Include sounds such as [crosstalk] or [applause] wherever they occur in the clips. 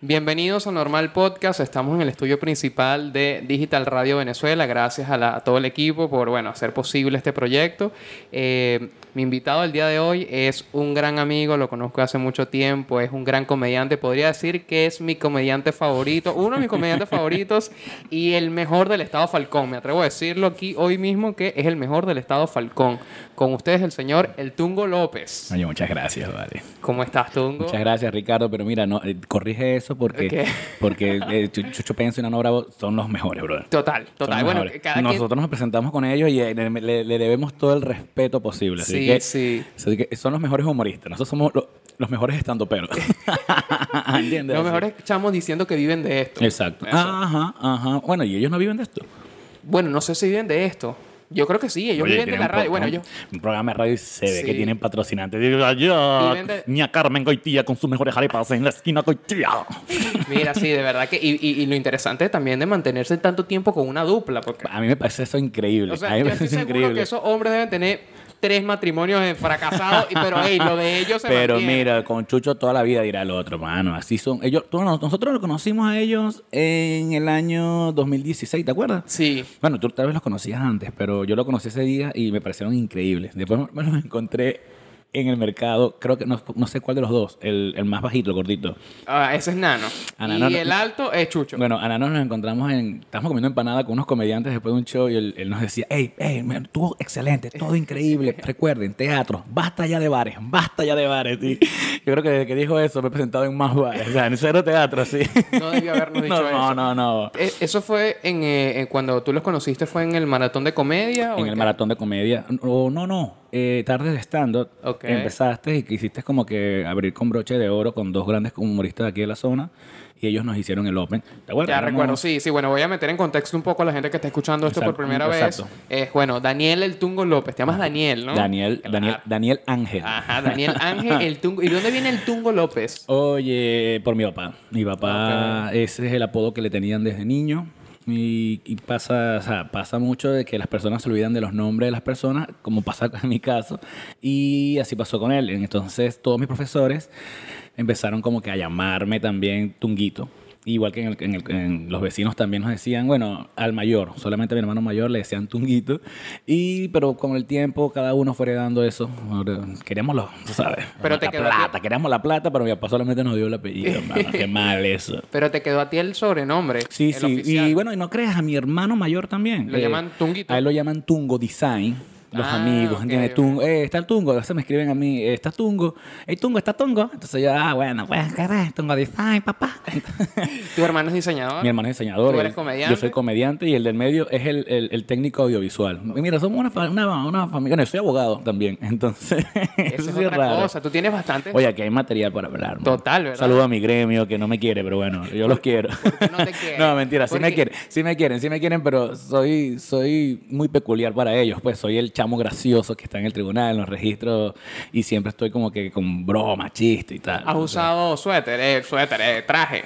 Bienvenidos a Normal Podcast. Estamos en el estudio principal de Digital Radio Venezuela. Gracias a, la- a todo el equipo por bueno, hacer posible este proyecto. Eh, mi invitado el día de hoy es un gran amigo, lo conozco hace mucho tiempo, es un gran comediante. Podría decir que es mi comediante favorito, uno de mis comediantes favoritos y el mejor del estado Falcón. Me atrevo a decirlo aquí hoy mismo que es el mejor del estado Falcón. Con ustedes el señor El Tungo López. Oye, muchas gracias, vale. ¿Cómo estás, Tungo? Muchas gracias, Ricardo. Pero mira, no, eh, corrige eso porque, ¿Qué? porque eh, Chu- Chucho Penso y Nano Bravo son los mejores, brother. Total, total. Bueno, quien... Nosotros nos presentamos con ellos y eh, le, debemos todo el respeto posible. Sí, que, sí. así que son los mejores humoristas. Nosotros somos lo- los mejores estandoperos. [laughs] ¿Entiendes? Los mejores chamos diciendo que viven de esto. Exacto. Eso. Ajá, ajá. Bueno, y ellos no viven de esto. Bueno, no sé si viven de esto. Yo creo que sí, ellos Oye, viven de la radio. Bueno, ellos... un programa de radio y se ve Sí. que tienen patrocinantes. Digo, allá, de- ni a Carmen Goitía con sus mejores arepas en la esquina Goitía. [laughs] Mira, sí, de verdad que... Y, y- y lo interesante también de mantenerse tanto tiempo con una dupla, porque... A mí me parece eso increíble. O sea, a mí yo me parece increíble. que esos hombres deben tener tres matrimonios eh, fracasados, pero hey, lo de ellos se Pero mantiene. mira, con Chucho toda la vida dirá el otro, mano. Así son. Ellos, tú- nosotros los conocimos a ellos en el año 2016, ¿te acuerdas? Sí. Bueno, tú tal vez los conocías antes, pero yo lo conocí ese día y me parecieron increíbles. Después me los encontré en el mercado, creo que no, no sé cuál de los dos, el, el más bajito, el gordito. Ah, ese es Nano. Y Nano no- el alto es Chucho. Bueno, a Nano nos encontramos en. Estábamos comiendo empanada con unos comediantes después de un show y él, él nos decía: Hey, hey, man, excelente, todo increíble. [laughs] Recuerden, teatro, basta ya de bares, basta ya de bares. Y yo creo que desde que dijo eso me he presentado en más bares. O sea, en cero teatro, sí. No debió habernos [laughs] dicho no, eso. no, no, no. Eh, ¿Eso fue en, eh, en cuando tú los conociste? ¿Fue en el maratón de comedia? o En el qué? maratón de comedia. O no, no. Eh, tardes de stand-up. Ok. Empezaste y quisiste como que abrir con broche de oro con dos grandes humoristas de aquí de la zona. Y ellos nos hicieron el Open. ¿Te acuerdas? Ya Éramos- recuerdo, sí, sí. Bueno, voy a meter en contexto un poco a la gente que está escuchando esto por Exacto, primera exacto. vez. Es, bueno, Daniel El Tungo López. Te llamas Daniel, ¿no? Daniel, Claro. Daniel, Daniel Ángel. Ajá, Daniel Ángel El [laughs] Tungo. ¿Y de dónde viene El Tungo López? Oye, por mi papá. Mi papá, ese es el apodo que le tenían desde niño. Y, y pasa, o sea, pasa mucho de que las personas se olvidan de los nombres de las personas, como pasa [laughs] en mi caso. Y así pasó con él. Entonces, todos mis profesores empezaron como que a llamarme también Tunguito. Igual que en, el- en el- en los vecinos también nos decían, bueno, al mayor, solamente a mi hermano mayor le decían Tunguito. Y, pero con el tiempo, cada uno fue heredando eso. Queríamos lo, tú sabes, Pero te la quedó plata, queríamos la plata, pero mi papá solamente nos dio el apellido. [laughs] Qué mal eso. Pero te quedó a ti el sobrenombre. Sí, el sí. oficial. Y bueno, y no creas, a mi hermano mayor también. Lo llaman Tunguito. A él lo llaman Tungo Design. Los Ah, amigos, ok, ¿entiendes? Tungo, eh, está el Tungo, se me escriben a mí, eh, está Tungo, hey Tungo, está Tungo. Entonces yo, ah, bueno, pues, ¿qué es? Tungo Design, papá. [laughs] Tu hermano es diseñador. Mi hermano es diseñador. ¿Tú eres comediante? Yo soy comediante y el del medio es el, el- el técnico audiovisual. Y mira, somos una, una, una familia. Bueno, yo soy abogado también, [laughs] entonces. Eso es otra raro. cosa. Tú tienes bastante. Oye, aquí hay material para hablar. man. Total, ¿verdad? Saludo a mi gremio que no me quiere, pero bueno, yo los quiero. no te [laughs] quieren? no, mentira, sí ¿Por me quieren, sí me quieren, sí me quieren, pero soy, soy muy peculiar para ellos. Pues soy el chamo gracioso que está en el tribunal, en los registros, y siempre estoy como que con broma, chiste y tal. Has usado suéter, eh, suéter, eh, traje.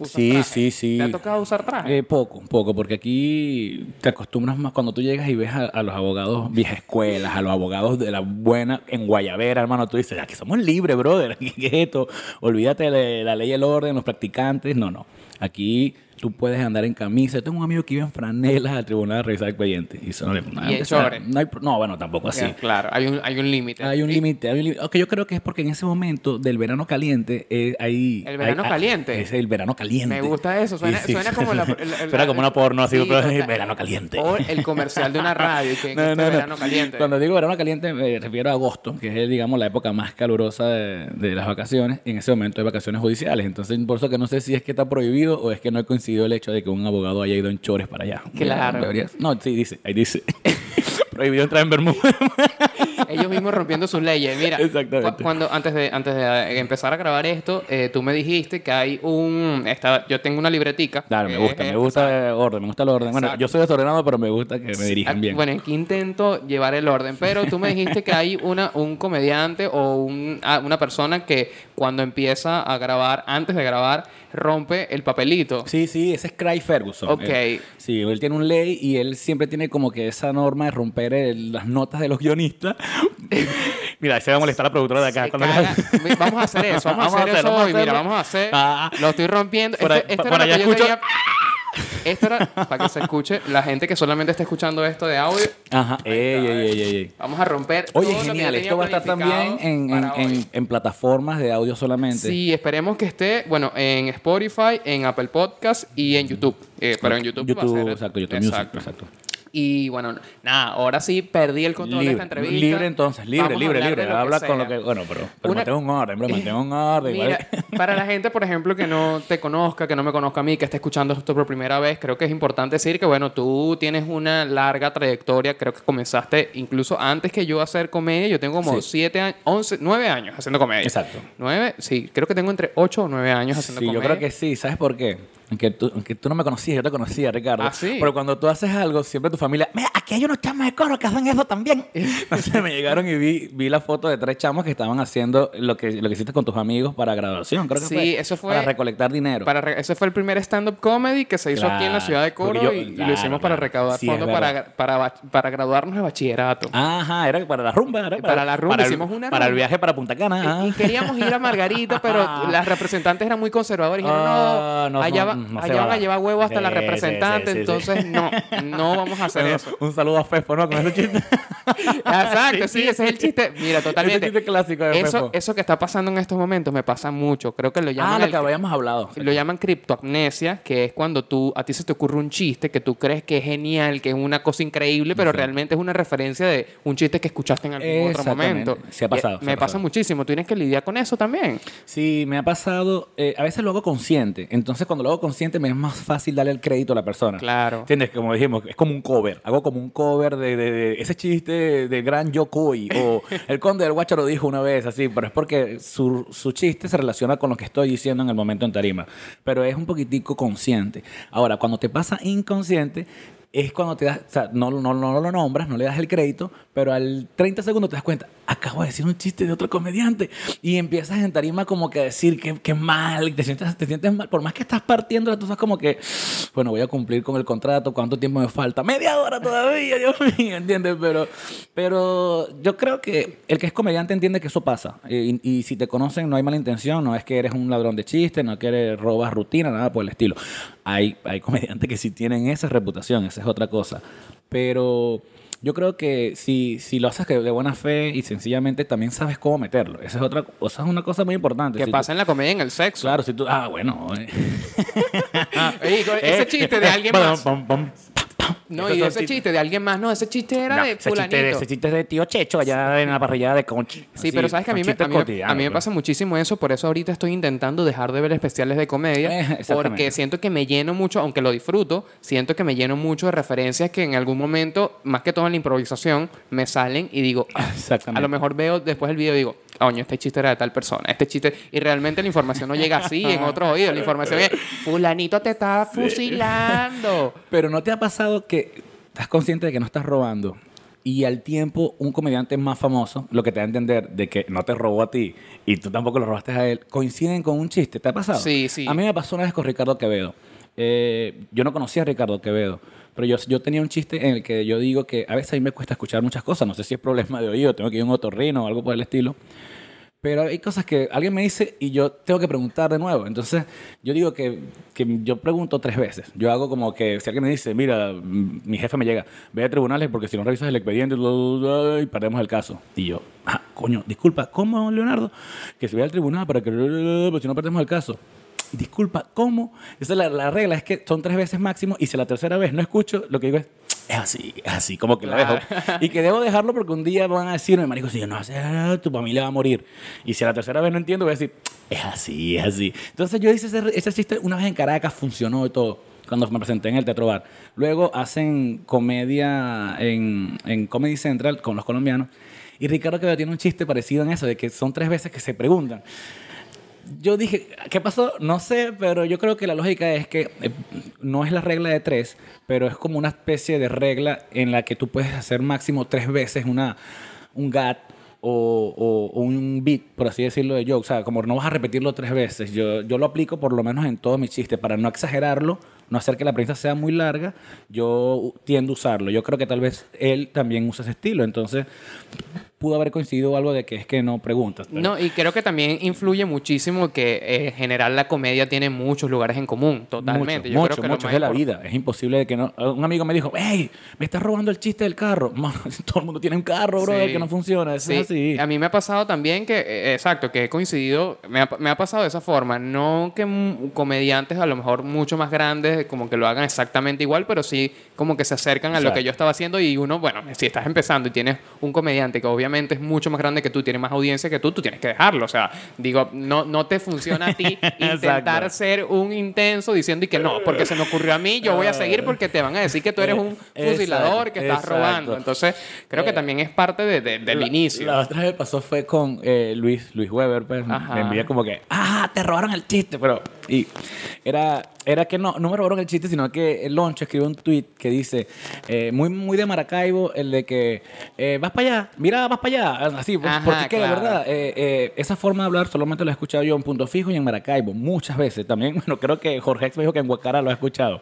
¿Usas Sí, traje? sí, sí. ¿Te ha tocado usar traje? Eh, poco, poco, porque aquí te acostumbras más cuando tú llegas y ves a, a los abogados viejas escuelas, a los abogados de la buena en Guayavera, hermano, tú dices, aquí somos libres, brother, [laughs] ¿qué es esto? Olvídate de la ley y el orden, los practicantes, no, no. Aquí tú puedes andar en camisa. Yo tengo un amigo que iba en franelas al tribunal a revisar expedientes. Y, eso no, le- Y sea, no, hay no, bueno, tampoco así. Claro, hay un, hay un límite. Hay un Y- límite, hay un yo creo que es porque en ese momento del verano caliente eh, hay... ¿El verano hay- caliente? Es el verano caliente. Me gusta eso, suena- suena como la- el- el- [laughs] suena como una porno así, Sí, pero es verano caliente. O el comercial de una radio que [laughs] No, este no, no. verano caliente. Cuando digo verano caliente me refiero a agosto, que es, digamos, la época más calurosa de, de las vacaciones. En ese momento hay vacaciones judiciales. Entonces, por eso que no sé si es que está prohibido o es que no ha el hecho de que un abogado haya ido en chores para allá. Claro. No, sí, dice, ahí dice. [laughs] prohibido entrar en Bermuda. Ellos mismos rompiendo sus leyes. Mira, Exactamente. cu- cuando antes de antes de eh, empezar a grabar esto, eh, tú me dijiste que hay un esta, yo tengo una libretica. Claro, me que gusta, es- me gusta el orden, me gusta el orden. Bueno, Exacto. yo soy desordenado, pero me gusta que me dirijan bien. Bueno, aquí intento llevar el orden, pero tú me dijiste que hay una, un comediante o un- ah, una persona que cuando empieza a grabar, antes de grabar, rompe el papelito. Sí, sí, ese es Craig Ferguson. Ok. Él- sí, él tiene un ley y él siempre tiene como que esa norma de romper el- las notas de los guionistas Mira, se va a molestar la productora de acá. Vamos a hacer eso, vamos, a [laughs] hacer, eso vamos a hoy. Mira, vamos a hacer. Ah. Lo estoy rompiendo. Por esto ahí- esto por era lo que yo Esto era para que se escuche la gente que solamente está escuchando esto de audio. Ajá. Ey, ey, ey, ey, ey. Vamos a romper. Oye, todo lo que yo genial. Esto va a estar también en, en, para hoy. en- en plataformas de audio solamente. Sí, esperemos que esté, bueno, en Spotify, en Apple Podcast y en YouTube. Eh, pero en YouTube, va a ser- exacto, YouTube Music, exacto. Y bueno, nada, ahora sí perdí el control de Libre, esta entrevista. libre entonces, libre, Vamos libre, libre. de lo Habla que con lo que. Bueno, pero, pero Una- mantén un orden, bro, mantén un orden. Mira, ¿vale? [laughs] para la gente, por ejemplo, que no te conozca, que no me conozca a mí, que esté escuchando esto por primera vez, creo que es importante decir que, bueno, tú tienes una larga trayectoria. Creo que comenzaste incluso antes que yo a hacer comedia. Yo tengo como Sí. siete años, once, nueve años haciendo comedia. Exacto. Nueve, sí, creo que tengo entre ocho o nueve años haciendo Sí, yo comedia. creo que sí. ¿Sabes por qué? Aunque tú, aunque tú no me conocías, yo te conocía, Ricardo. ¿Ah, sí? Pero cuando tú haces algo, siempre tu familia, mira, aquí hay unos chamos de coro que hacen eso también. [laughs] Entonces me llegaron y vi, vi la foto de tres chamos que estaban haciendo lo que, lo que hiciste con tus amigos para graduación, creo que Sí, fue. eso fue- Para recolectar dinero. Para re- ese fue el primer stand-up comedy que se hizo aquí en la ciudad de Coro yo- y, lo hicimos para recaudar Sí, fondos para, para, para graduarnos de bachillerato. Ajá, era para la rumba. Era Para la rumba, para el- hicimos una Para el viaje para Punta Cana. Y- Y queríamos ir a Margarita, pero [laughs] las representantes eran muy conservadoras y dijeron, Ah, no, no, allá, no, va- no se allá van va. a llevar huevo hasta Sí, la representante, sí. entonces no, no vamos a [laughs] hacer Bueno, eso. Un saludo a Fefo, ¿no? Con ese [laughs] chiste. [laughs] Exacto, sí, ese es el chiste. Mira, totalmente. Ese chiste clásico de eso, eso que está pasando en estos momentos me pasa mucho. Creo que lo Ah, llaman lo el- que habíamos hablado. Lo llaman criptoamnesia, que es cuando tú, a ti se te ocurre un chiste que tú crees que es genial, que es una cosa increíble, pero realmente es una referencia de un chiste que escuchaste en algún otro momento. Sí ha pasado, Y, me ha pasa muchísimo. Tienes que lidiar con eso también. Sí, me ha pasado. eh, a veces lo hago consciente. Entonces, cuando lo hago consciente, me es más fácil darle el crédito a la persona. Claro. ¿Entiendes? Como dijimos, es como un cover. Hago como un cover de, de- de ese chiste de gran Yokoi. O el conde del Guacho lo dijo una vez, así. Pero es porque su, su chiste se relaciona con lo que estoy diciendo en el momento en tarima. Pero es un poquitico consciente. Ahora, cuando te pasa inconsciente. Es cuando te das, o sea, no, no, no lo nombras, no le das el crédito, pero al 30 segundos te das cuenta, acabo de decir un chiste de otro comediante. Y empiezas en tarima como que a decir que, que mal, te sientes, te sientes mal. Por más que estás partiendo, tú sabes como que, bueno, voy a cumplir con el contrato, ¿cuánto tiempo me falta? Media hora todavía, Dios [laughs] mío, ¿entiendes? Pero, pero yo creo que el que es comediante entiende que eso pasa. Y, y si te conocen, no hay mala intención, no es que eres un ladrón de chistes, no es que eres, robas rutina, nada por el estilo. Hay, hay comediantes que sí tienen esa reputación, esa es otra cosa. Pero yo creo que si, si lo haces de buena fe y sencillamente también sabes cómo meterlo. Esa es otra esa es una cosa muy importante. Que Si tú- pasa en la comedia y en el sexo. Claro, si tú... Ah, bueno. eh. [laughs] Ese [laughs] Eh, chiste de alguien más. No, y ese chiste de alguien más. No, ese chiste era No, de ese fulanito. chiste, ese chiste es de tío Checho allá en la parrillada de Conchi. Sí, Así, pero sabes que a mí, me, a, mí, a mí me pues. pasa muchísimo eso, por eso ahorita estoy intentando dejar de ver especiales de comedia, Eh, porque siento que me lleno mucho, aunque lo disfruto, siento que me lleno mucho de referencias que en algún momento, más que todo en la improvisación, me salen y digo, ah, Exactamente. a lo mejor veo después del video y digo, coño, este chiste era de tal persona, este chiste, y realmente la información no llega así en otros oídos, la información es, fulanito te está fusilando. Pero ¿no te ha pasado que estás consciente de que no estás robando y al tiempo un comediante más famoso, lo que te da a entender de que no te robó a ti y tú tampoco lo robaste a él, coinciden con un chiste? ¿Te ha pasado? Sí, sí. A mí me pasó una vez con Ricardo Quevedo. Eh, yo no conocía a Ricardo Quevedo. Pero yo, yo tenía un chiste en el que yo digo que a veces a mí me cuesta escuchar muchas cosas. No sé si es problema de oído, tengo que ir a un otorrino o algo por el estilo. Pero hay cosas que alguien me dice y yo tengo que preguntar de nuevo. Entonces, yo digo que, que yo pregunto tres veces. Yo hago como que si alguien me dice, mira, mi jefe me llega, ve a tribunales porque si no revisas el expediente y perdemos el caso. Y yo, ah, coño, disculpa, ¿cómo, Leonardo? Que se vaya al tribunal para que, pero si no perdemos el caso. Disculpa, ¿cómo? Esa es la, la regla, es que son tres veces máximo y si la tercera vez no escucho, lo que digo es, es así, es así, como que la dejo. Y que debo dejarlo porque un día van a decirme, marico, si yo no hace tu familia va a morir. Y si la tercera vez no entiendo, voy a decir, es así, es así. Entonces yo hice ese, ese chiste una vez en Caracas, funcionó y todo, cuando me presenté en el Teatro Bar. Luego hacen comedia en, en Comedy Central con los colombianos. Y Ricardo Quevedo tiene un chiste parecido en eso, de que son tres veces que se preguntan. Yo dije, ¿qué pasó? No sé, pero yo creo que la lógica es que eh, no es la regla de tres, pero es como una especie de regla en la que tú puedes hacer máximo tres veces una, un gat o, o- un beat, por así decirlo, de joke. O sea, como no vas a repetirlo tres veces. Yo, yo lo aplico por lo menos en todos mis chistes, para no exagerarlo, no hacer que la prensa sea muy larga, yo tiendo a usarlo. Yo creo que tal vez él también usa ese estilo. Entonces, pudo haber coincidido algo de que es que no preguntas. pero- No, y creo que también influye muchísimo que eh, en general la comedia tiene muchos lugares en común, totalmente. Mucho, Yo mucho, creo que mucho es de la vida. Es imposible de que no. Un amigo me dijo, hey, me estás robando el chiste del carro. [laughs] Todo el mundo tiene un carro, bro, Sí. que no funciona. Eso Sí, es así. a mí me ha pasado también que, eh, exacto, que he coincidido, me ha, me ha pasado de esa forma, no que comediantes a lo mejor mucho más grandes como que lo hagan exactamente igual, pero sí como que se acercan a lo que yo estaba haciendo y uno, bueno, si estás empezando y tienes un comediante que obviamente es mucho más grande que tú, tiene más audiencia que tú, tú tienes que dejarlo, o sea, digo, no, no te funciona a ti [laughs] intentar ser un intenso diciendo y que no, porque se me ocurrió a mí, yo voy a seguir porque te van a decir que tú eres un Eh, fusilador, que estás exacto. robando, entonces creo que Eh, también es parte de- de- del La- inicio. La otra vez pasó fue con eh, Luis, Luis Weber, pues. Ajá. Me envía como que, ah, te robaron el chiste, pero. Y era, era que no, no me robaron el chiste, sino que el Loncho escribió un tweet que dice, eh, muy, muy de Maracaibo, el de que, eh, vas para allá, mira, vas para allá. Así, pues, Ajá, porque que la verdad, eh, eh, esa forma de hablar solamente lo he escuchado yo en Punto Fijo y en Maracaibo, muchas veces. También, [laughs] bueno, creo que Jorge Ex me dijo que en Guacara lo ha escuchado.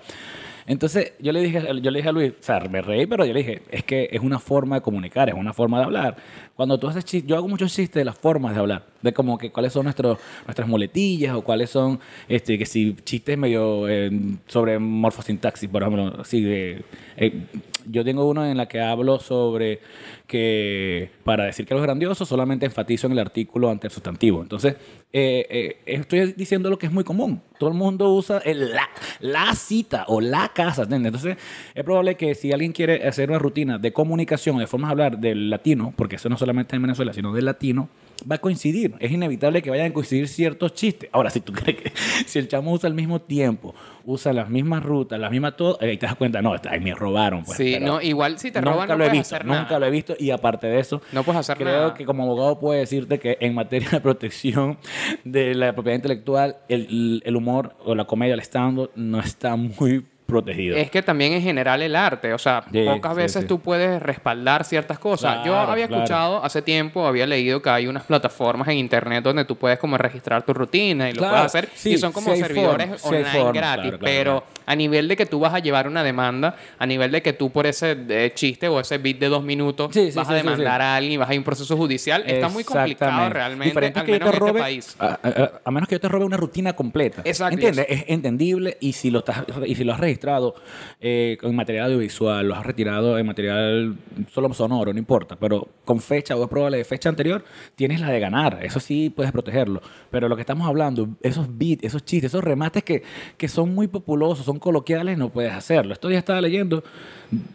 Entonces yo le dije, yo le dije a Luis, o sea, me reí, pero yo le dije, es que es una forma de comunicar, es una forma de hablar. Cuando tú haces chistes, yo hago muchos chistes de las formas de hablar, de como que cuáles son nuestros, nuestras muletillas o cuáles son, este, que si chistes medio eh, sobre morfosintaxis, por ejemplo, así de... eh, yo tengo uno en la que hablo sobre que para decir que algo es grandioso solamente enfatizo en el artículo ante el sustantivo. Entonces, eh, eh, estoy diciendo lo que es muy común. Todo el mundo usa el la, la cita o la casa. ¿entiendes? Entonces, es probable que si alguien quiere hacer una rutina de comunicación, de formas de hablar del latino, porque eso no solamente en Venezuela, sino del latino, va a coincidir. Es inevitable que vayan a coincidir ciertos chistes. Ahora, si tú [laughs] crees que si el chamo usa el mismo tiempo, usa las mismas rutas, las mismas todo, ahí te das cuenta, no, ahí me robaron. Pues, sí, no, igual si te nunca roban no lo he visto, nunca nada. lo he visto y aparte de eso, No puedes hacer creo nada. que como abogado puedo decirte que en materia de protección de la propiedad intelectual, el, el humor o la comedia, el stand no está muy protegido. Es que también en general el arte, o sea, Sí, pocas sí, veces sí. tú puedes respaldar ciertas cosas. Yo había claro. escuchado hace tiempo, había leído que hay unas plataformas en internet donde tú puedes como registrar tu rutina y lo Claro, puedes hacer y son como servidores online gratis, pero. A nivel de que tú vas a llevar una demanda, a nivel de que tú por ese eh, chiste o ese beat de dos minutos Sí, sí, vas sí, a demandar a alguien y vas a ir a un proceso judicial, está muy complicado realmente, Diferente al que yo menos te en este robe- país. A, a- a menos que yo te robe una rutina completa. Exacto, ¿Entiendes? Es entendible y si lo estás y si lo has registrado eh, en material audiovisual, lo has retirado en material solo sonoro, no importa, pero con fecha o es probable de fecha anterior, tienes la de ganar. Eso sí puedes protegerlo. Pero lo que estamos hablando, esos beats, esos chistes, esos remates que, que son muy populosos, son coloquiales, no puedes hacerlo. Esto ya estaba leyendo,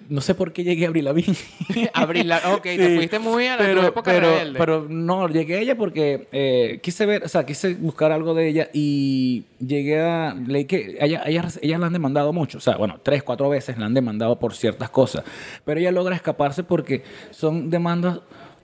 no sé por qué llegué a Abril Lavigne. [laughs] Abril La- ok, te fuiste muy a la pero, época pero, rebelde. pero no, llegué a ella porque eh, quise ver, o sea, quise buscar algo de ella y llegué a. Leí que ella, ella, ella la han demandado mucho. O sea, bueno, tres, cuatro veces la han demandado por ciertas cosas. Pero ella logra escaparse porque son demandas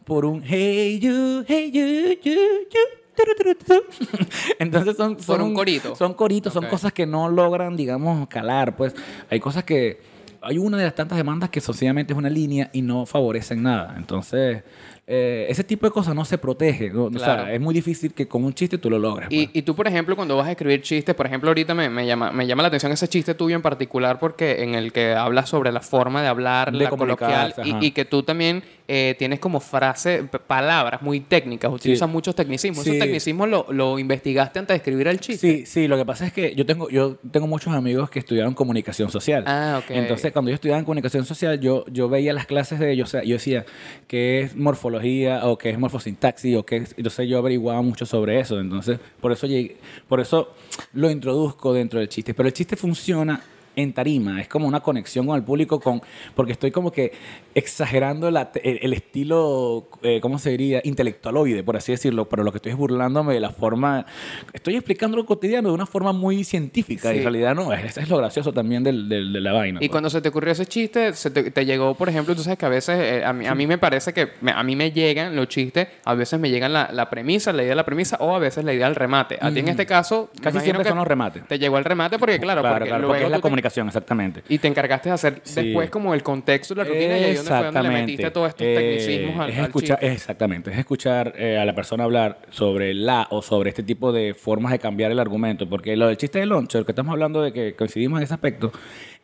por un hey you, hey you, you, you. [laughs] Entonces son, son un corito. Son coritos, son cosas que no logran, digamos, calar. Pues hay cosas que hay una de las tantas demandas que sencillamente es una línea y no favorecen nada. Entonces, eh, ese tipo de cosas no se protege. ¿no? O sea, es muy difícil que con un chiste tú lo logres. Y, pues. y tú, por ejemplo, cuando vas a escribir chistes, por ejemplo, ahorita me, me llama, me llama la atención ese chiste tuyo en particular porque en el que hablas sobre la forma de hablar, De la coloquial, y, que tú también eh, tienes como frase, palabras muy técnicas, utilizas Sí. muchos tecnicismos. Sí. ¿Esos tecnicismos lo, lo investigaste antes de escribir el chiste? Sí, sí, lo que pasa es que yo tengo, yo tengo muchos amigos que estudiaron comunicación social. Ah, ok. Entonces, cuando yo estudiaba en comunicación social, yo, yo veía las clases de ellos, o sea, yo decía que es morfología o que es morfosintaxis o que es, entonces yo averiguaba mucho sobre eso. Entonces, por eso llegué, por eso lo introduzco dentro del chiste. Pero el chiste funciona en tarima, es como una conexión con el público, con, porque estoy como que exagerando la- el, el estilo, eh, ¿cómo se diría? Intelectualoide, por así decirlo, pero lo que estoy es burlándome de la forma, estoy explicando lo cotidiano de una forma muy científica, y Sí. en realidad no, es- eso es lo gracioso también del, del- de la vaina. Y pues. cuando se te ocurrió ese chiste, se te, te llegó, por ejemplo, tú sabes que a veces, eh, a, mí, a mí me parece que me- a mí me llegan los chistes, a veces me llegan la, la premisa, la idea de la premisa, o a veces la idea del remate. A ti en este caso, Casi siempre que son los remates. Te llegó el remate porque, claro, Claro, porque claro, luego porque es la comunicación exactamente. Y te encargaste de hacer Sí. después como el contexto de la rutina y ahí donde fue donde le metiste todos estos Eh, tecnicismos al, es escuchar. Exactamente, es escuchar eh, a la persona hablar sobre la o sobre este tipo de formas de cambiar el argumento. Porque lo del chiste del loncho, lo que estamos hablando de que coincidimos en ese aspecto,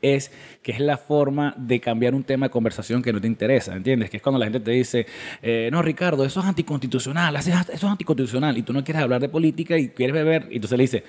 es que es la forma de cambiar un tema de conversación que no te interesa, ¿entiendes? Que es cuando la gente te dice, eh, no, Ricardo, eso es anticonstitucional, eso es anticonstitucional, y tú no quieres hablar de política y quieres beber, y entonces le dices,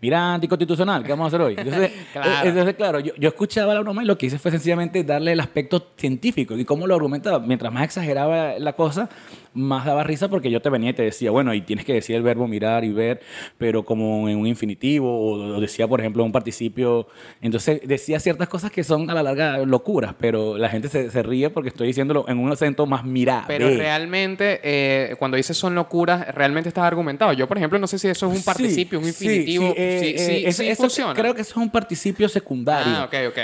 mira, anticonstitucional, ¿qué vamos a hacer hoy? Entonces, [laughs] Claro. eh, entonces, claro, yo, yo escuchaba la broma y lo que hice fue sencillamente darle el aspecto científico y cómo lo argumentaba. Mientras más exageraba la cosa, más daba risa porque yo te venía y te decía, bueno, y tienes que decir el verbo mirar y ver, pero como en un infinitivo, o, o decía, por ejemplo, un participio. Entonces decía ciertas cosas que son a la larga locuras, pero la gente se, se ríe porque estoy diciéndolo en un acento más mirar. Pero realmente, eh, cuando dices son locuras, realmente estás argumentado. Yo, por ejemplo, no sé si eso es un Sí, participio, un infinitivo. sí, eh, Sí, sí, eh, eso- sí eso funciona. Creo que eso es un participio secundario. Ah, ok, ok.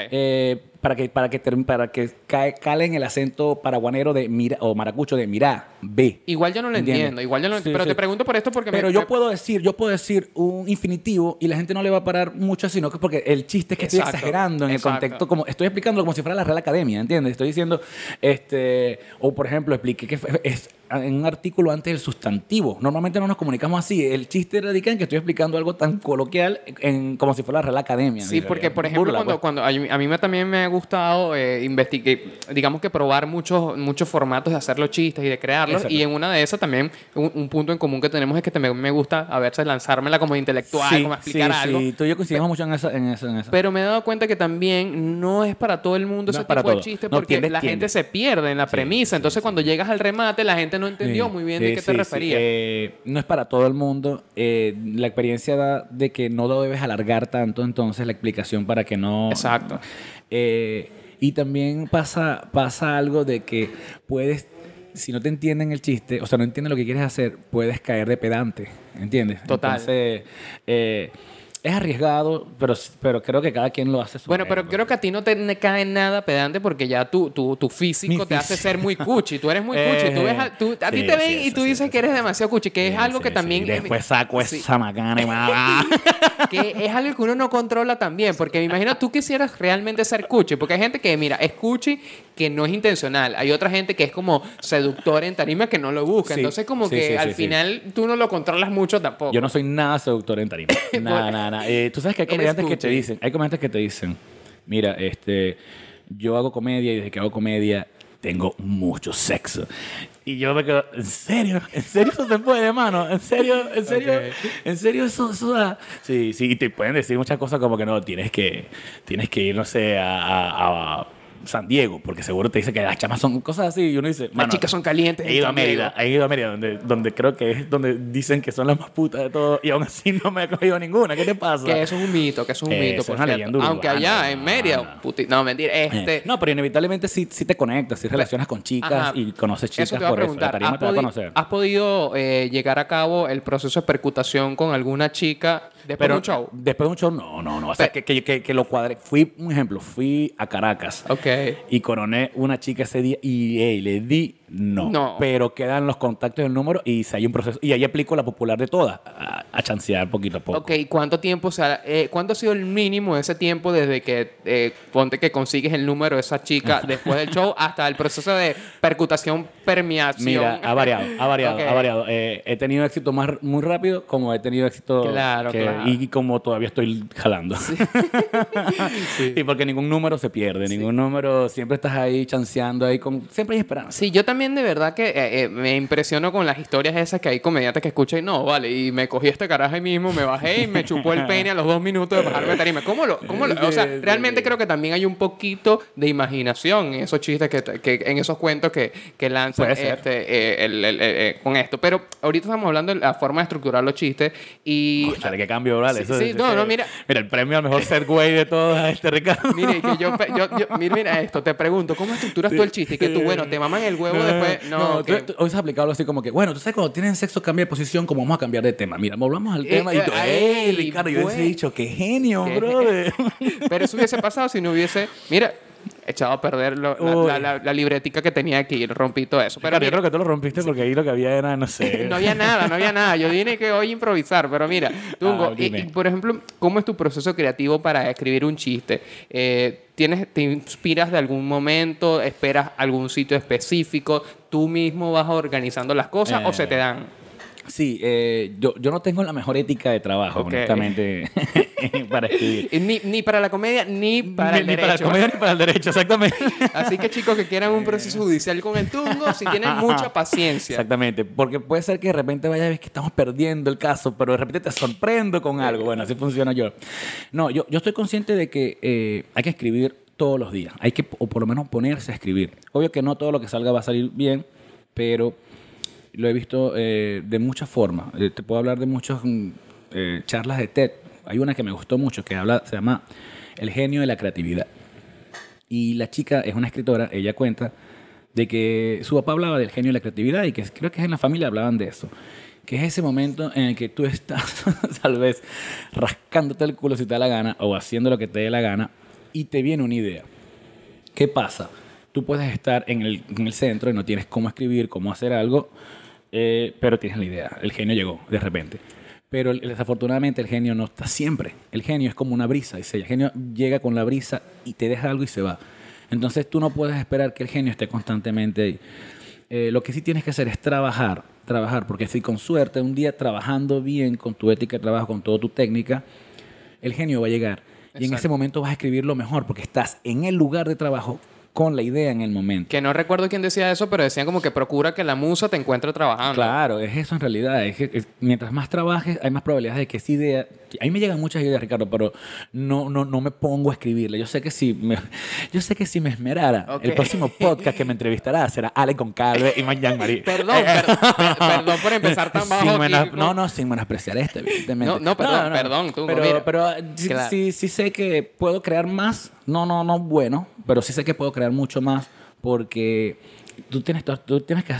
Para que, para que, term- para que cae, cale en el acento paraguanero de mira o maracucho de mira, ve. Igual yo no lo ¿Entiendes? entiendo. Igual yo no Sí, Pero sí. te pregunto por esto porque me- Pero yo me- puedo decir, yo puedo decir un infinitivo y la gente no le va a parar mucho, sino que porque el chiste es que estoy exagerando en el contexto, como estoy explicando como si fuera la Real Academia, ¿entiendes? Estoy diciendo, este, o por ejemplo, expliqué que fue- es en un artículo antes del sustantivo. Normalmente no nos comunicamos así. El chiste radica en que estoy explicando algo tan coloquial en, como si fuera la Real Academia. Sí, porque por ejemplo, burla, cuando, pues. cuando a mí, a mí me, también me ha gustado eh, investigar, digamos que probar muchos, muchos formatos de hacer los chistes y de crearlos. Exacto. Y en una de esas también, un, un punto en común que tenemos es que también me gusta a veces lanzármela como intelectual, Sí, como explicar sí, algo. Sí, tú y yo coincidimos mucho en eso. En eso, en eso. Pero me he dado cuenta que también no es para todo el mundo No ese es para tipo de chiste No, porque la gente se pierde en la premisa. Entonces, cuando llegas al remate, la gente no entendió Sí, muy bien de sí, qué te sí. referías. Eh, no es para todo el mundo. Eh, la experiencia da de que no lo debes alargar tanto, entonces la explicación para que no. Exacto. Eh, y también pasa, pasa algo de que puedes. Si no te entienden el chiste, o sea, no entienden lo que quieres hacer, puedes caer de pedante, ¿entiendes? Total. Entonces, eh, es arriesgado, pero, pero creo que cada quien lo hace. su Bueno, pero pues. creo que a ti no te cae nada pedante porque ya tu, tu, tu físico Mi te hace ser muy cuchi. Tú eres muy cuchi. Tú ves a, tú- a ti te ven sí, y tú dices que eres demasiado cuchi, que es algo que también... Después saco esa macana y [laughs] que es algo que uno no controla también, porque me imagino tú quisieras realmente ser cuchi, porque hay gente que, mira, es cuchi que no es intencional, hay otra gente que es como seductora en tarima que no lo busca, Sí, entonces como sí, que sí, al final tú no lo controlas mucho tampoco. Yo no soy nada seductor en tarima. [laughs] Nada, nada, nada. Eh, Tú sabes que hay comediantes que te dicen, hay comediantes que te dicen, mira, este, yo hago comedia y desde que hago comedia tengo mucho sexo. Y yo me quedo, ¿en serio? ¿En serio eso se puede, mano? ¿En serio? ¿En serio? Ok. ¿En serio eso, eso da? Sí, sí, y te pueden decir muchas cosas como que no, tienes que, tienes que ir, no sé, a, a- a San Diego, porque seguro te dice que las chamas son cosas así y uno dice, Las "Mano, chicas son calientes. He ido a San Diego". Mérida, he ido a Mérida, donde, donde creo que es donde dicen que son las más putas de todo y aún así no me he cogido ninguna. ¿Qué te pasa? Que eso es un mito, que eso es un mito. por cierto. leyenda Aunque allá en Mérida, puti- no, mentira, Eh, este... No, pero inevitablemente sí, sí te conectas, sí relacionas con chicas Ajá. y conoces chicas Eso te iba a por eso. La preguntar. tarima ¿Has, te va a podi- conocer. has podido eh, llegar a cabo el proceso de percutación con alguna chica después Pero de un show? Después de un show, no, no, no. O sea, Pe- que, que, que, que lo cuadré. Fui, un ejemplo, fui a Caracas. Ok. Y coroné una chica ese día y ey, le di no. No. Pero quedan los contactos del número y si hay un proceso. Y ahí aplico la popular de todas, a, a chancear poquito a poco. Ok, ¿cuánto tiempo, o sea, eh, cuánto ha sido el mínimo de ese tiempo desde que eh, ponte que consigues el número de esa chica [laughs] después del show hasta el proceso de percutación, permeación? Mira, ha variado, ha variado, ha variado. Eh, he tenido éxito más muy rápido, como he tenido éxito Claro, que- claro. y como todavía estoy jalando. [laughs] Y porque ningún número se pierde, ningún número siempre estás ahí chanceando ahí con siempre hay esperanza. Sí, yo también de verdad que eh, eh, me impresiono con las historias esas que hay comediantes que escuchan y no, vale, y me cogí este carajo ahí mismo, me bajé y me chupó el pene a los dos minutos de bajarme de tarima. ¿Cómo lo, cómo lo- O sea, [laughs] realmente creo que también hay un poquito de imaginación en esos chistes, que, que- en esos cuentos que, que lanzan ser. este, eh, el- el- con esto. Pero ahorita estamos hablando de la forma de estructurar los chistes y... Qué cambio, ¿vale? Sí, Eso- sí, no, no, mira. Mira, el premio al mejor set güey de todos [laughs] a este Ricardo. Mire, que yo, pe- yo, yo- mira, mira esto, te pregunto, ¿cómo estructuras tú el chiste? Y que tú, bueno, te maman el huevo después. No, tú- tú- hoy se ha aplicado así como que, bueno, tú sabes cuando tienen sexo cambia de posición, como vamos a cambiar de tema. Mira, volvamos al Eh, tema y tú, eh, ¡ey, Ricardo! Yo hubiese dicho, ¡qué genio, brother! [laughs] Pero eso hubiese pasado si no hubiese. Mira, echado a perder lo- la, libretica que tenía aquí, rompí todo eso. Pero yo creo que tú lo rompiste porque ahí lo que había era, no sé. [laughs] no había nada, no había nada. Yo vine que hoy improvisar, pero mira, Tungo, Ah, y- por ejemplo, ¿cómo es tu proceso creativo para escribir un chiste? Eh, ¿tienes, ¿Te inspiras de algún momento? ¿Esperas algún sitio específico? ¿Tú mismo vas organizando las cosas o Eh, se te dan? Sí, eh, yo, yo no tengo la mejor ética de trabajo, honestamente, [laughs] [laughs] para escribir. Ni, ni para la comedia ni para ni, el ni derecho. para la comedia ni para el derecho, exactamente. [laughs] Así que chicos que quieran un proceso judicial con el Tungo, si tienen mucha paciencia. Exactamente, porque puede ser que de repente vaya a ver que estamos perdiendo el caso, pero de repente te sorprendo con algo. Bueno, así funciona yo. No, yo, yo estoy consciente de que eh, hay que escribir todos los días. Hay que, o por lo menos ponerse a escribir. Obvio que no todo lo que salga va a salir bien, pero lo he visto eh, de muchas formas. Eh, te puedo hablar de muchas mm, eh, charlas de TED. Hay una que me gustó mucho que habla, se llama El genio de la creatividad. Y la chica es una escritora, ella cuenta de que su papá hablaba del genio de la creatividad y que creo que en la familia hablaban de eso. Que es ese momento en el que tú estás, [laughs] tal vez, rascándote el culo si te da la gana o haciendo lo que te dé la gana y te viene una idea. ¿Qué pasa? Tú puedes estar en el, en el centro y no tienes cómo escribir, cómo hacer algo, eh, pero tienes la idea. El genio llegó de repente. Pero el- desafortunadamente el genio no está siempre. El genio es como una brisa. Dice, el genio llega con la brisa y te deja algo y se va. Entonces tú no puedes esperar que el genio esté constantemente ahí. Eh, lo que sí tienes que hacer es trabajar, trabajar, porque si con suerte un día trabajando bien con tu ética de trabajo, con toda tu técnica, el genio va a llegar. Y en ese momento vas a escribir lo mejor, porque estás en el lugar de trabajo con la idea en el momento. Que no recuerdo quién decía eso, pero decían como que procura que la musa te encuentre trabajando. Claro, es eso en realidad. Es que, es- mientras más trabajes, hay más probabilidades de que esa idea. A mí me llegan muchas ideas, Ricardo, pero no, no, no me pongo a escribirla. Yo sé que si me, [laughs] yo sé que si me esmerara, Ok. el próximo podcast que me entrevistará será Ale con Calve y Mayan Marí. [laughs] Perdón, per- [laughs] per- perdón por empezar tan bajo. Sin menos- aquí, no, no, sin menospreciar esto, evidentemente. No, no, perdón, perdón, tú, pero, mira. pero sí, Claro. sí, sí sé que puedo crear más. No, no, no, bueno, pero sí sé que puedo crear mucho más porque tú tienes, tú tienes que...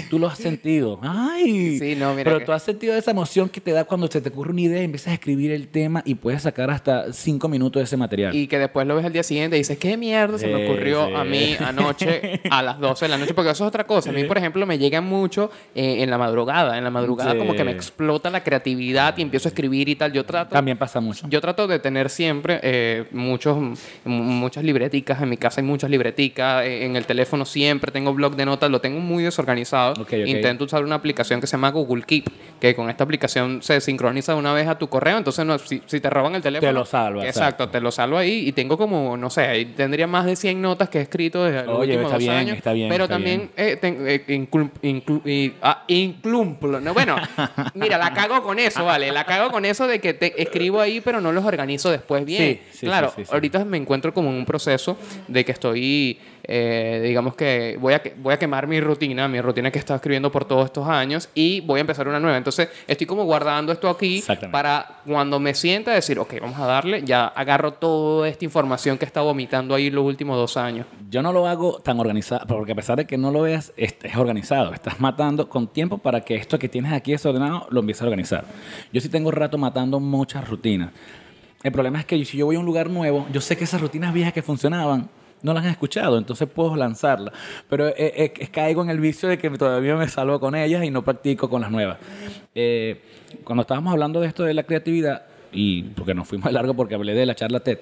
Tú lo has sentido. Ay. Sí, no, mira Pero que- tú has sentido esa emoción que te da cuando se te ocurre una idea y empiezas a escribir el tema y puedes sacar hasta cinco minutos de ese material. Y que después lo ves al día siguiente y dices, ¿qué mierda se me ocurrió sí. a mí anoche a las 12 de la noche? Porque eso es otra cosa. A mí, por ejemplo, me llegan mucho eh, en la madrugada. En la madrugada Sí. como que me explota la creatividad y empiezo a escribir y tal. Yo trato... También pasa mucho. Yo trato de tener siempre eh, muchos, muchas libreticas. En mi casa hay muchas libreticas. eh, En el teléfono siempre tengo blog de notas. Lo tengo muy desorganizado. Intento usar una aplicación que se llama Google Keep. Que con esta aplicación se sincroniza de una vez a tu correo. Entonces, no, si, si te roban el teléfono... lo salva, Exacto, te lo salvo ahí. Y tengo como, no sé, ahí tendría más de 100 notas que he escrito desde los Oye, últimos está dos bien, años. está bien, Pero está también eh, ten- eh, inclu- inclu- y- ah, inclumplo. No, bueno, [laughs] mira, la cago con eso, ¿vale? La cago con eso de que te escribo ahí, pero no los organizo después bien. Sí, sí, claro, sí. ahorita me encuentro como en un proceso de que estoy, eh, digamos que voy a, voy a quemar mi rutina, mi rutina que he estado escribiendo por todos estos años y voy a empezar una nueva. Entonces, estoy como guardando esto aquí para cuando me sienta decir, ok, vamos a darle, ya agarro toda esta información que he estado vomitando ahí los últimos dos años. Yo no lo hago tan organizado, porque a pesar de que no lo veas, es, es organizado. Estás matando con tiempo para que esto que tienes aquí desordenado lo empieces a organizar. Yo sí tengo rato matando muchas rutinas. El problema es que si yo voy a un lugar nuevo, yo sé que esas rutinas viejas que funcionaban no las han escuchado, entonces puedo lanzarlas. Pero eh, eh, caigo en el vicio de que todavía me salvo con ellas y no practico con las nuevas. Eh, cuando estábamos hablando de esto de la creatividad, y porque nos fuimos de largo porque hablé de la charla TED,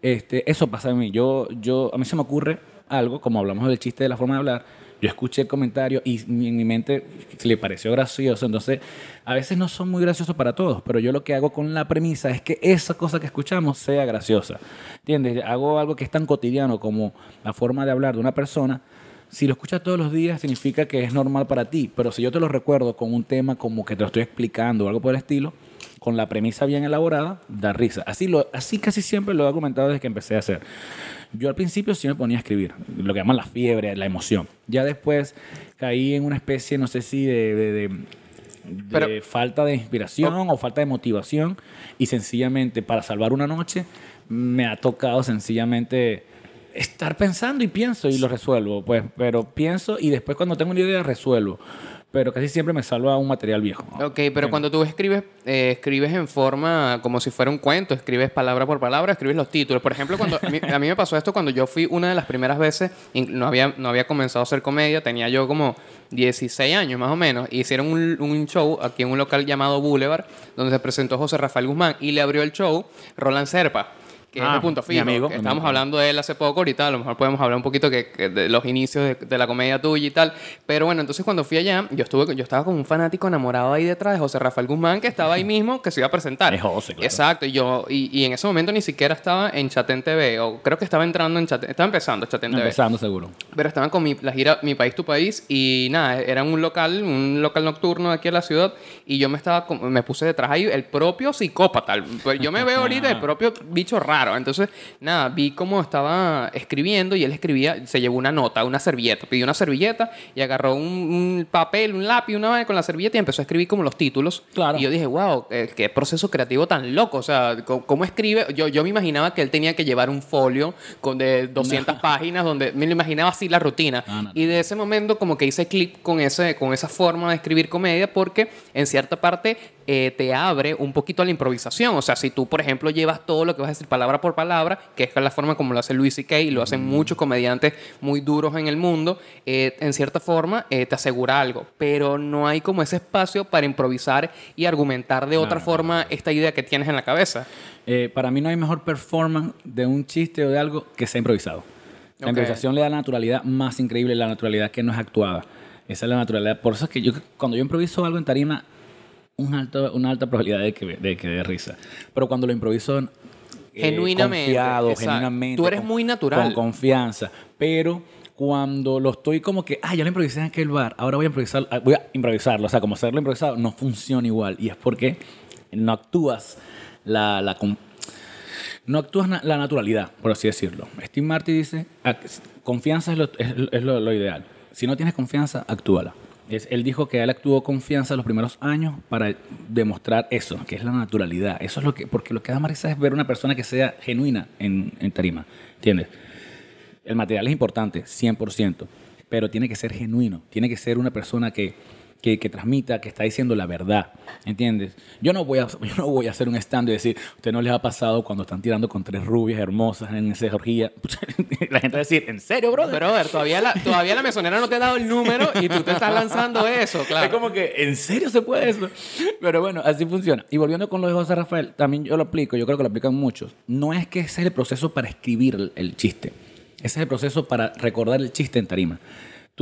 este, eso pasa a mí. Yo, yo, a mí se me ocurre algo, como hablamos del chiste de la forma de hablar, yo escuché el comentario y en mi mente le pareció gracioso. Entonces, a veces no son muy graciosos para todos, pero yo lo que hago con la premisa es que esa cosa que escuchamos sea graciosa. ¿Entiendes? Hago algo que es tan cotidiano como la forma de hablar de una persona. Si lo escuchas todos los días significa que es normal para ti, pero si yo te lo recuerdo con un tema como que te lo estoy explicando o algo por el estilo, con la premisa bien elaborada, da risa. Así, lo, así casi siempre lo he comentado desde que empecé a hacer. Yo al principio sí me ponía a escribir, lo que llaman la fiebre, la emoción. Ya después caí en una especie, no sé si de, de- de- de Pero- falta de inspiración o falta de motivación y sencillamente para salvar una noche me ha tocado sencillamente estar pensando y pienso y lo resuelvo, pues, pero pienso y después cuando tengo una idea resuelvo. Pero casi siempre me salva un material viejo. Ok, pero cuando tú escribes, eh, escribes en forma como si fuera un cuento, escribes palabra por palabra, escribes los títulos. Por ejemplo, cuando a mí, a mí me pasó esto cuando yo fui una de las primeras veces, no había, no había comenzado a hacer comedia, tenía yo como 16 años más o menos, y hicieron un, un show aquí en un local llamado Boulevard, donde se presentó José Rafael Guzmán, y le abrió el show Roland Serpa que es Ah, de punto fijo. amigo, que amigo. hablando de él hace poco, ahorita a lo mejor podemos hablar un poquito que, que de los inicios de, de la comedia tuya y tal. Pero bueno, entonces cuando fui allá, yo estuve, yo estaba como un fanático enamorado ahí detrás de José Rafael Guzmán, que estaba ahí mismo, que se iba a presentar. Es José, claro. Exacto, y yo, y, y en ese momento ni siquiera estaba en Chatén TV, o creo que estaba entrando en Chatén, estaba empezando Chatén TV. Empezando seguro. Pero estaban con mi, la gira Mi País, Tu País y nada, era un local, un local nocturno aquí en la ciudad y yo me estaba, me puse detrás ahí el propio psicópata. yo me veo ahorita el propio bicho raro. Entonces, nada, vi cómo estaba escribiendo y él escribía, se llevó una nota, una servilleta, pidió una servilleta y agarró un, un papel, un lápiz, una vez con la servilleta y empezó a escribir como los títulos. Claro. Y yo dije, wow, eh, qué proceso creativo tan loco. O sea, ¿cómo, cómo escribe? Yo, yo me imaginaba que él tenía que llevar un folio con de 200 [laughs] páginas donde me lo imaginaba así la rutina. No, no, no. Y de ese momento como que hice clic con, ese, con esa forma de escribir comedia porque en cierta parte eh, te abre un poquito a la improvisación. O sea, si tú, por ejemplo, llevas todo lo que vas a decir palabra por palabra, que es la forma como lo hace Luis C.K. y lo hacen muchos comediantes muy duros en el mundo, eh, en cierta forma eh, te asegura algo. Pero no hay como ese espacio para improvisar y argumentar de otra Claro. forma esta idea que tienes en la cabeza. Para mí no hay mejor performance de un chiste o de algo que sea improvisado. La improvisación le da la naturalidad más increíble, la naturalidad que no es actuada. Esa es la naturalidad. Por eso es que yo, cuando yo improviso algo en tarima, un alto, una alta probabilidad de que, de que dé risa. Pero cuando lo improviso eh, Genuinamente, confiado, exacto. genuinamente. Tú eres con- muy natural. Con confianza. Pero cuando lo estoy como que, ah, ya lo improvisé en aquel bar, ahora voy a improvisar, ah, voy a improvisarlo. O sea, como hacerlo improvisado, no funciona igual. Y es porque no actúas la, la no actúas na- la naturalidad, por así decirlo. Steve Martin dice, "Ac- confianza es, lo, es, es lo- lo ideal. Si no tienes confianza, actúala. Es, él dijo que él actuó confianza los primeros años para demostrar eso, que es la naturalidad. Eso es lo que, porque lo que da más risa es ver una persona que sea genuina en, en tarima, ¿entiendes? El material es importante, 100%, pero tiene que ser genuino, tiene que ser una persona que, que, que transmita, que está diciendo la verdad, ¿entiendes? Yo no voy a, [laughs] yo no voy a hacer un stand y decir, ¿usted no les ha pasado cuando están tirando con tres rubias hermosas en esa orgía? [laughs] la gente va a decir, ¿en serio, brother? Brother, todavía la, todavía la mesonera no te ha dado el número y tú te estás lanzando eso, claro. Es como que, ¿en serio se puede eso? Pero bueno, así funciona. Y volviendo con lo de José Rafael, también yo lo aplico, yo creo que lo aplican muchos. No es que ese es el proceso para escribir el, el chiste. Ese es el proceso para recordar el chiste en tarima.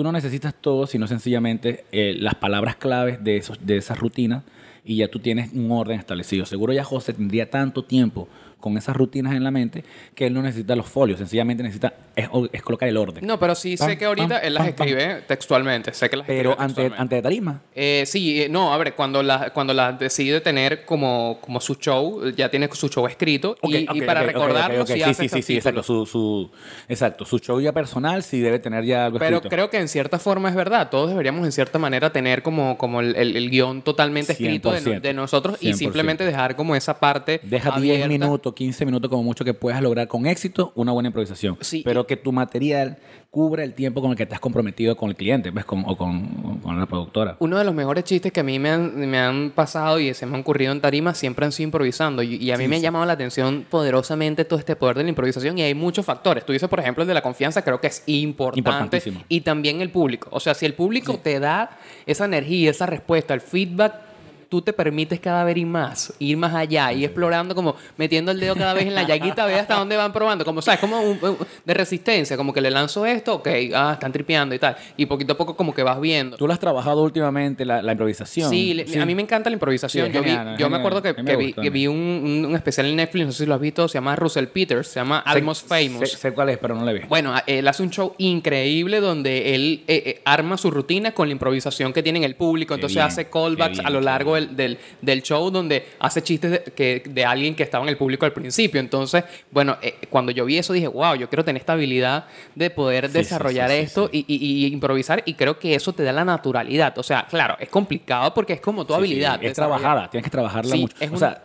Tú no necesitas todo, sino sencillamente eh, las palabras claves de, esos, de esas rutinas y ya tú tienes un orden establecido. Seguro ya José tendría tanto tiempo con esas rutinas en la mente que él no necesita los folios, sencillamente necesita es, es colocar el orden. No, pero sí sé que ahorita pam, él las pam, escribe textualmente. Sé que las Pero escribe ante, ante tarima, Eh, sí, eh, no, a ver, cuando la, cuando la decide tener como, como su show, ya tiene su show escrito y, para ok, ok, recordarlo ok, sí sí, hace sí, sí, estos sí, exacto. Su, su, exacto. Su show ya personal sí debe tener ya algo Pero escrito. creo que en cierta forma es verdad. Todos deberíamos en cierta manera tener como, como el, el- el guion totalmente escrito de, 100%, de nosotros y 100%. simplemente dejar como esa parte Deja 10 abierta. Minutos, 15 minutos como mucho que puedas lograr con éxito una buena improvisación. Sí. Pero que tu material cubra el tiempo con el que estás comprometido con el cliente ¿ves? Con- o con, con la productora. Uno de los mejores chistes que a mí me han, me han pasado y se me han ocurrido en tarima siempre han sido improvisando. Y, y a mí me ha llamado la atención poderosamente todo este poder de la improvisación. Y hay muchos factores. Tú dices, por ejemplo, el de la confianza, creo que es importante. Importantísimo. Y también el público. O sea, si el público te da esa energía, esa respuesta, el feedback. Tú te permites cada vez ir más, ir más allá, ir explorando, como metiendo el dedo cada vez en la llaguita, ve hasta dónde van probando. Como, ¿sabes? Como un, un- de resistencia, como que le lanzo esto, ok, ah, están tripeando y tal. Y poquito a poco, como que vas viendo. ¿Tú lo has trabajado últimamente, la, la improvisación? Sí, le- a mí me encanta la improvisación. Sí, yo vi- genial, yo me acuerdo que, me vi, que vi un, especial en Netflix, no sé si lo has visto, se llama Russell Peters, se llama Almost Famous. Sé, sé cuál es, pero no le vi. Bueno, él hace un show increíble donde él eh, eh, arma su rutina con la improvisación que tiene en el público. Qué Entonces bien, hace callbacks bien, a lo largo del, del- del show donde hace chistes de, que, de alguien que estaba en el público al principio. Entonces, bueno, eh, cuando yo vi eso dije, wow, yo quiero tener esta habilidad de poder Sí, desarrollar sí, sí, esto Y, y- y improvisar. Y creo que eso te da la naturalidad. O sea, claro, es complicado porque es como tu habilidad. es trabajada, tienes que trabajarla mucho. es o un- sea,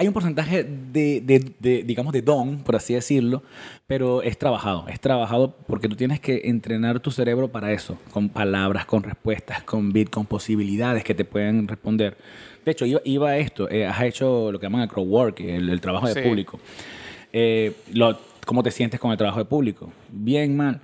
hay un porcentaje de, de- de, digamos, de don, por así decirlo, pero es trabajado. Es trabajado porque tú tienes que entrenar tu cerebro para eso, con palabras, con respuestas, con bit, con posibilidades que te pueden responder. De hecho, iba, iba a esto. eh, has hecho lo que llaman el crowdwork, el, el trabajo de público. Eh, lo- ¿Cómo te sientes con el trabajo de público? Bien, mal.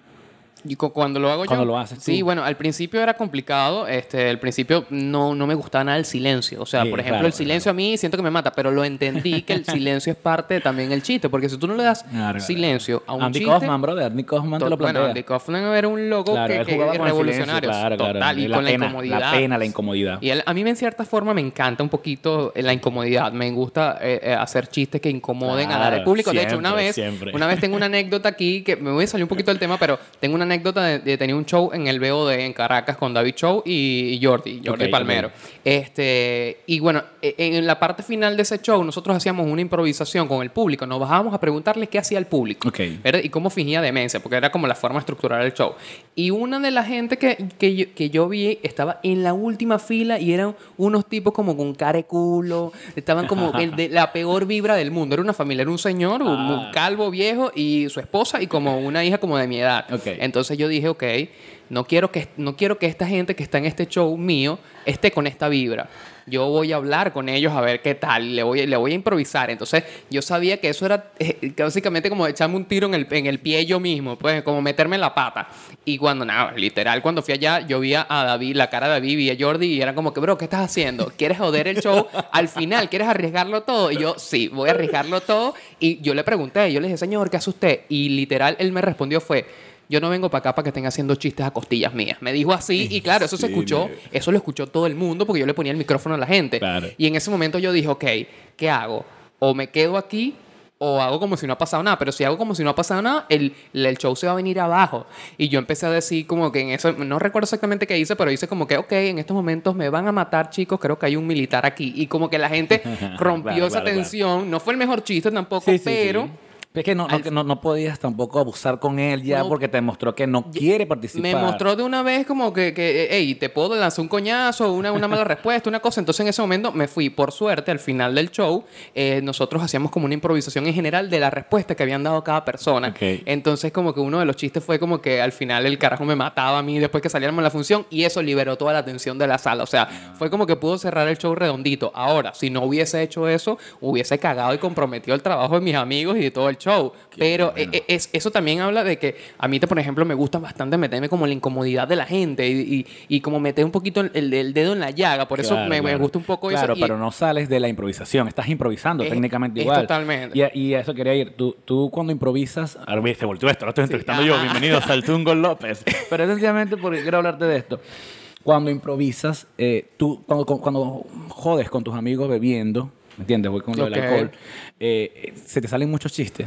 Y cu- cuando lo hago yo. Cuando lo haces tú. Sí, bueno, al principio era complicado. Este, al principio no, no me gustaba nada el silencio. O sea, Sí, por ejemplo, claro, el silencio a mí siento que me mata, pero lo entendí que el [laughs] silencio es parte también el chiste. Porque si tú no le das Claro, silencio a un Andy chiste. Kaufman, brother. Andy Kaufman te lo bueno, plantea. Andy Kaufman era un loco Claro, que, él que jugaba con el silencio, revolucionario. claro, claro. Total, y La con pena, la la incomodidad. pena, la incomodidad. Y él- a mí en cierta forma me encanta un poquito la incomodidad. Me gusta eh, eh, hacer chistes que incomoden a- Claro, al público. de hecho, una siempre, vez, siempre. una vez tengo una anécdota aquí que me voy a salir un poquito del tema, pero tengo una anécdota de, de tener un show en el BOD en Caracas con David Show y, y Jordi, Jordi Ok, Palmero. ok. Este, y bueno, e- en la parte final de ese show nosotros hacíamos una improvisación con el público. Nos bajábamos a preguntarle qué hacía el público. Ok. ¿verdad? Y cómo fingía demencia, porque era como la forma de estructurar el show. Y una de la gente que, que, yo, que yo vi estaba en la última fila y eran unos tipos como con cara de culo, estaban como el de la peor vibra del mundo. Era una familia, era un señor, un, un Ah. calvo viejo y su esposa y como una hija como de mi edad. Ok. Entonces yo dije, ok, no quiero, que, no quiero que esta gente que está en este show mío esté con esta vibra. Yo voy a hablar con ellos a ver qué tal, le voy, le voy a improvisar. Entonces yo sabía que eso era eh, básicamente como echarme un tiro en el, en el pie yo mismo, pues como meterme en la pata. Y cuando, nada, literal, cuando fui allá, yo vi a David, la cara de David, vi a Jordi y era como que, bro, ¿qué estás haciendo? ¿Quieres joder el show al final? ¿Quieres arriesgarlo todo? Y yo, sí, voy a arriesgarlo todo. Y yo le pregunté, yo le dije, señor, ¿qué hace usted? Y literal, él me respondió fue, yo no vengo para acá para que estén haciendo chistes a costillas mías. Me dijo así y claro, eso se escuchó, eso lo escuchó todo el mundo porque yo le ponía el micrófono a la gente. Claro. Y en ese momento yo dije, ok, ¿qué hago? O me quedo aquí o hago como si no ha pasado nada. Pero si hago como si no ha pasado nada, el, el show se va a venir abajo. Y yo empecé a decir como que en eso, no recuerdo exactamente qué hice, pero hice como que, ok, en estos momentos me van a matar, chicos, creo que hay un militar aquí. Y como que la gente [laughs] rompió Claro, esa claro, claro. tensión. No fue el mejor chiste tampoco, Sí, sí, pero... sí. Es que no, no, no, no podías tampoco abusar con él ya porque te mostró que no quiere participar. Me mostró de una vez como que, que hey, te puedo lanzar un coñazo, una, una mala [laughs] respuesta, una cosa. Entonces en ese momento me fui. Por suerte, al final del show, eh, nosotros hacíamos como una improvisación en general de la respuesta que habían dado cada persona. Entonces como que uno de los chistes fue como que al final el carajo me mataba a mí después que saliéramos de la función y eso liberó toda la atención de la sala. O sea, fue como que pudo cerrar el show redondito. Ahora, si no hubiese hecho eso, hubiese cagado y comprometido el trabajo de mis amigos y de todo el show. Pero eh, eh, es, eso también habla de que a mí, por ejemplo, me gusta bastante meterme como en la incomodidad de la gente y, y- y como meter un poquito el, el dedo en la llaga. Por eso Claro, me, me claro. gusta un poco Claro, eso. y- pero no sales de la improvisación. Estás improvisando Es- técnicamente es igual. totalmente. Y, a- y a eso quería ir. Tú, tú cuando improvisas... Ahora me se volteó esto, lo estoy entrevistando ajá. yo. Bienvenido, Saltungo López. [laughs] Pero es sencillamente porque quiero hablarte de esto. Cuando improvisas, eh, tú cuando, cuando jodes con tus amigos bebiendo, ¿me entiendes? Voy con lo Ok. del alcohol. eh, se te salen muchos chistes.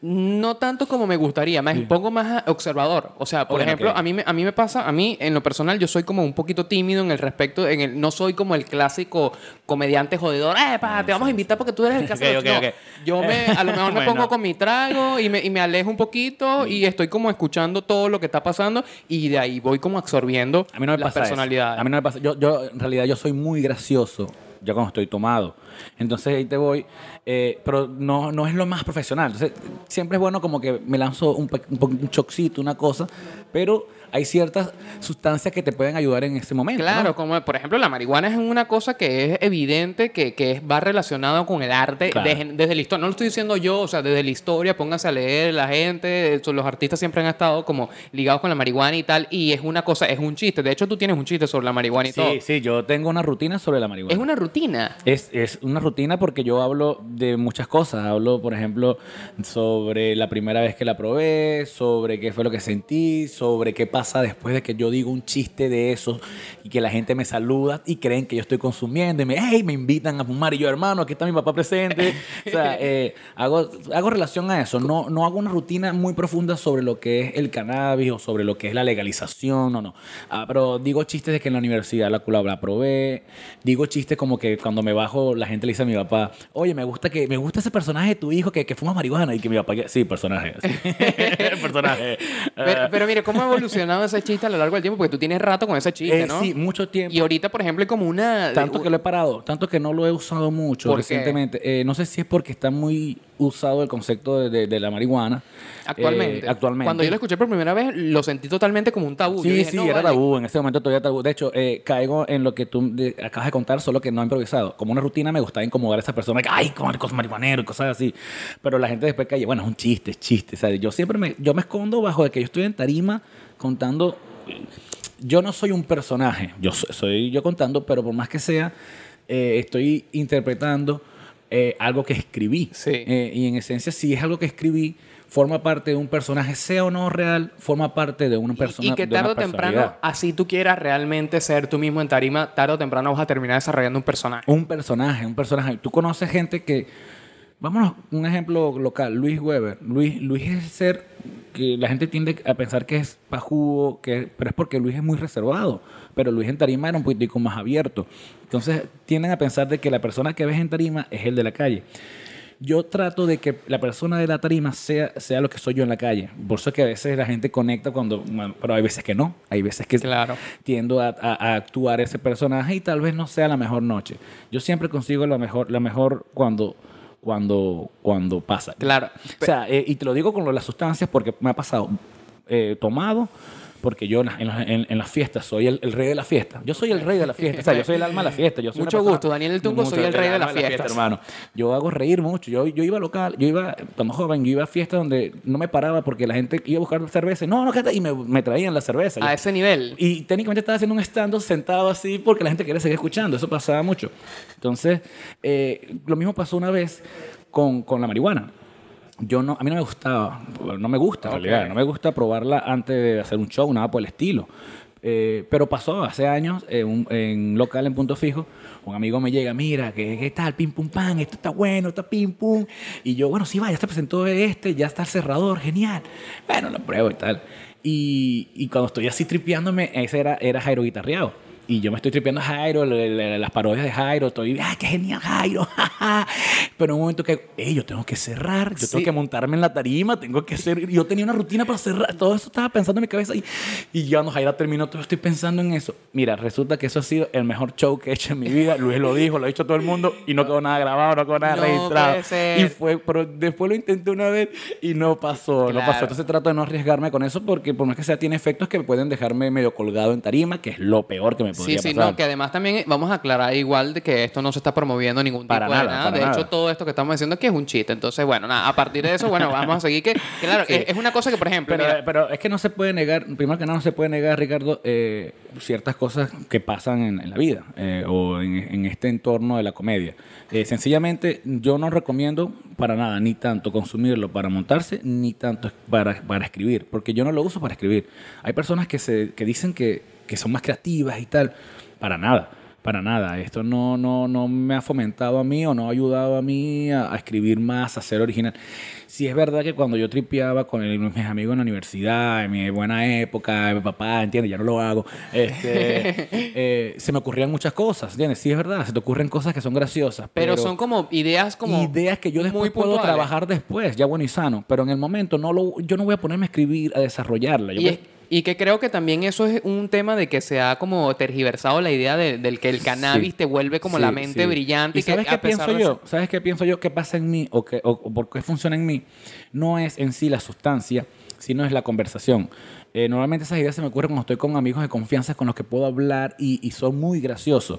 No tanto como me gustaría, me pongo más observador. O sea, por ejemplo, ok. a mí, me, a mí me pasa, a mí en lo personal yo soy como un poquito tímido en el respecto, en el, no soy como el clásico comediante jodedor, ¡eh, pa, te vamos a invitar porque tú eres el [laughs] hace Ok, los-". ok, No, ok. Yo me, a lo mejor me [laughs] Bueno. pongo con mi trago y me, y me alejo un poquito y estoy como escuchando todo lo que está pasando y de ahí voy como absorbiendo A mí no me las pasa eso. personalidades. A mí no me pasa. Yo, yo, en realidad, yo soy muy gracioso ya cuando estoy tomado. Entonces ahí te voy. eh, pero no, no es lo más profesional. Entonces, siempre es bueno como que me lanzo un, un, chocito, una cosa. Pero hay ciertas sustancias que te pueden ayudar en ese momento. Claro, ¿no? como por ejemplo la marihuana es una cosa que es evidente que, que va relacionado con el arte Claro. desde, desde la historia. No lo estoy diciendo yo, o sea, desde la historia, pónganse a leer la gente, los artistas siempre han estado como ligados con la marihuana y tal, y es una cosa, es un chiste. De hecho, tú tienes un chiste sobre la marihuana y todo. Sí, sí, yo tengo una rutina sobre la marihuana. Es una rutina. Es, es una rutina porque yo hablo de muchas cosas. Hablo, por ejemplo, sobre la primera vez que la probé, sobre qué fue lo que sentí, sobre qué pasa después de que yo digo un chiste de eso y que la gente me saluda y creen que yo estoy consumiendo y me, hey, me invitan a fumar y yo, hermano, aquí está mi papá presente. [laughs] O sea, eh, hago, hago relación a eso. No, no hago una rutina muy profunda sobre lo que es el cannabis o sobre lo que es la legalización, no, no. Ah, pero digo chistes de que en la universidad la, la, la probé. Digo chistes como que cuando me bajo la gente gente le dice a mi papá, oye, me gusta que me gusta ese personaje de tu hijo que, que fuma marihuana y que mi papá, sí, personaje. sí. [laughs] [laughs] personaje. Pero, pero mire, ¿cómo ha evolucionado ese chiste a lo largo del tiempo? Porque tú tienes rato con ese chiste, eh, ¿no? Sí, mucho tiempo. Y ahorita, por ejemplo, hay como una... Tanto que lo he parado, tanto que no lo he usado mucho recientemente. Eh, no sé si es porque está muy usado el concepto de, de- de la marihuana. Actualmente. Eh, actualmente. Cuando yo lo escuché por primera vez, lo sentí totalmente como un tabú. Sí, dije, sí, no, era vale. tabú. En ese momento todavía tabú. De hecho, eh, caigo en lo que tú acabas de contar, solo que no he improvisado. Como una rutina me gustaba incomodar a esa persona. que, Ay, como cosas marihuanero y cosas así. Pero la gente después cae, bueno, es un chiste, es chiste. O sea, yo siempre me, yo me escondo bajo de que yo estoy en tarima contando. Yo no soy un personaje. Yo soy, soy yo contando, pero por más que sea, eh, estoy interpretando eh, algo que escribí. Sí. Eh, y en esencia, si es algo que escribí, forma parte de un personaje, sea o no real, forma parte de una persona. Y, y que tarde o temprano, así tú quieras realmente ser tú mismo en tarima, tarde o temprano vas a terminar desarrollando un personaje. Un personaje, un personaje. Tú conoces gente que. Vámonos, un ejemplo local, Luis Weber. Luis, Luis es ser que la gente tiende a pensar que es pajugo, que, pero es porque Luis es muy reservado. Pero Luis en tarima era un poquitico más abierto. Entonces tienden a pensar de que la persona que ves en tarima es el de la calle. Yo trato de que la persona de la tarima sea, sea lo que soy yo en la calle. Por eso es que a veces la gente conecta cuando... Pero hay veces que no. Hay veces que Claro. tiendo a, a- a actuar ese personaje y tal vez no sea la mejor noche. Yo siempre consigo la mejor, la mejor cuando, cuando, cuando pasa. Claro. O sea, eh, y te lo digo con lo de las sustancias porque me ha pasado eh, tomado, porque yo en, las- en en- las fiestas soy el, el rey de la fiesta. Yo soy el rey de la [laughs] fiesta. O sea, yo soy el alma de la fiesta. Yo soy Mucho persona- gusto, Daniel El Tungo, soy el rey de las fiestas. hermano. Yo hago reír mucho. Yo, yo iba local, yo iba, cuando joven, yo iba a fiestas donde no me paraba porque la gente iba a buscar cerveza. No, no. Y me, me traían la cerveza. A Yo- ese nivel. y técnicamente estaba haciendo un stand sentado así porque la gente quería seguir escuchando. Eso pasaba mucho. Entonces, eh, lo mismo pasó una vez con, con la marihuana. Yo no, a mí no me gustaba, no me gusta en realidad, no me gusta probarla antes de hacer un show, nada por el estilo. Eh, pero pasó hace años en un en un local en Punto Fijo, un amigo me llega, mira, ¿qué, qué tal? Pim pum pan, esto está bueno, está pim pum. Y yo, bueno, sí, va, ya se presentó este, ya está el cerrador, genial. Bueno, lo pruebo y tal. Y, y cuando estoy así tripeándome, ese era, era Jairo guitarreado. Y yo me estoy tripeando a Jairo, le- le- las parodias de Jairo, estoy, ¡ay, qué genial Jairo! ja, [laughs] ja". Pero en un momento que, "Ey, yo tengo que cerrar, yo Sí. tengo que montarme en la tarima, tengo que hacer... Yo tenía una rutina para cerrar, todo eso estaba pensando en mi cabeza y, y ya cuando Jairo terminó, todo estoy pensando en eso. Mira, resulta que eso ha sido el mejor show que he hecho en mi vida. Luis lo dijo, lo ha dicho todo el mundo y no quedó nada grabado, no quedó nada No registrado. puede ser. Y fue, pero después lo intenté una vez y no pasó, no pasó. Entonces trato de no arriesgarme con eso porque por más que sea tiene efectos que pueden dejarme medio colgado en tarima, que es lo peor que me podría sí, pasar. no, que además también vamos a aclarar igual de que esto no se está promoviendo ningún tipo Para de nada, De hecho, todo esto que estamos diciendo aquí es un chiste. Entonces, bueno, nada, a partir de eso, bueno, [laughs] vamos a seguir que, claro, Sí. es, es una cosa que, por ejemplo, Pero, mira, pero es que no se puede negar, primero que nada, no se puede negar, Ricardo, eh, ciertas cosas que pasan en, en la vida eh, o en, en este entorno de la comedia. Eh, sencillamente, yo no recomiendo para nada, ni tanto consumirlo para montarse, ni tanto para, para escribir, porque yo no lo uso para escribir. Hay personas que, se, que dicen que, que son más creativas y tal, para nada. Para nada, esto no, no, no me ha fomentado a mí o no ha ayudado a mí a, a escribir más, a ser original. Sí es verdad que cuando yo tripeaba con el- mis amigos en la universidad, en mi buena época, mi papá, ¿entiendes? Ya no lo hago. Este, [laughs] eh, se me ocurrían muchas cosas, ¿entiendes? Sí es verdad, se te ocurren cosas que son graciosas. pero, son como ideas como ideas que yo después muy puedo trabajar después, ya bueno y sano. Pero en el momento no lo, yo no voy a ponerme a escribir, a desarrollarla. Yo Y, es- y que creo que también eso es un tema de que se ha como tergiversado la idea de- del que el cannabis Sí. te vuelve como Sí, la mente sí. brillante. ¿Y que sabes qué pienso de yo? eso- ¿Sabes qué pienso yo? ¿Qué pasa en mí o, qué, o, o por qué funciona en mí? No es en sí la sustancia, sino es la conversación. Eh, normalmente esas ideas se me ocurren cuando estoy con amigos de confianza con los que puedo hablar y, y son muy graciosos.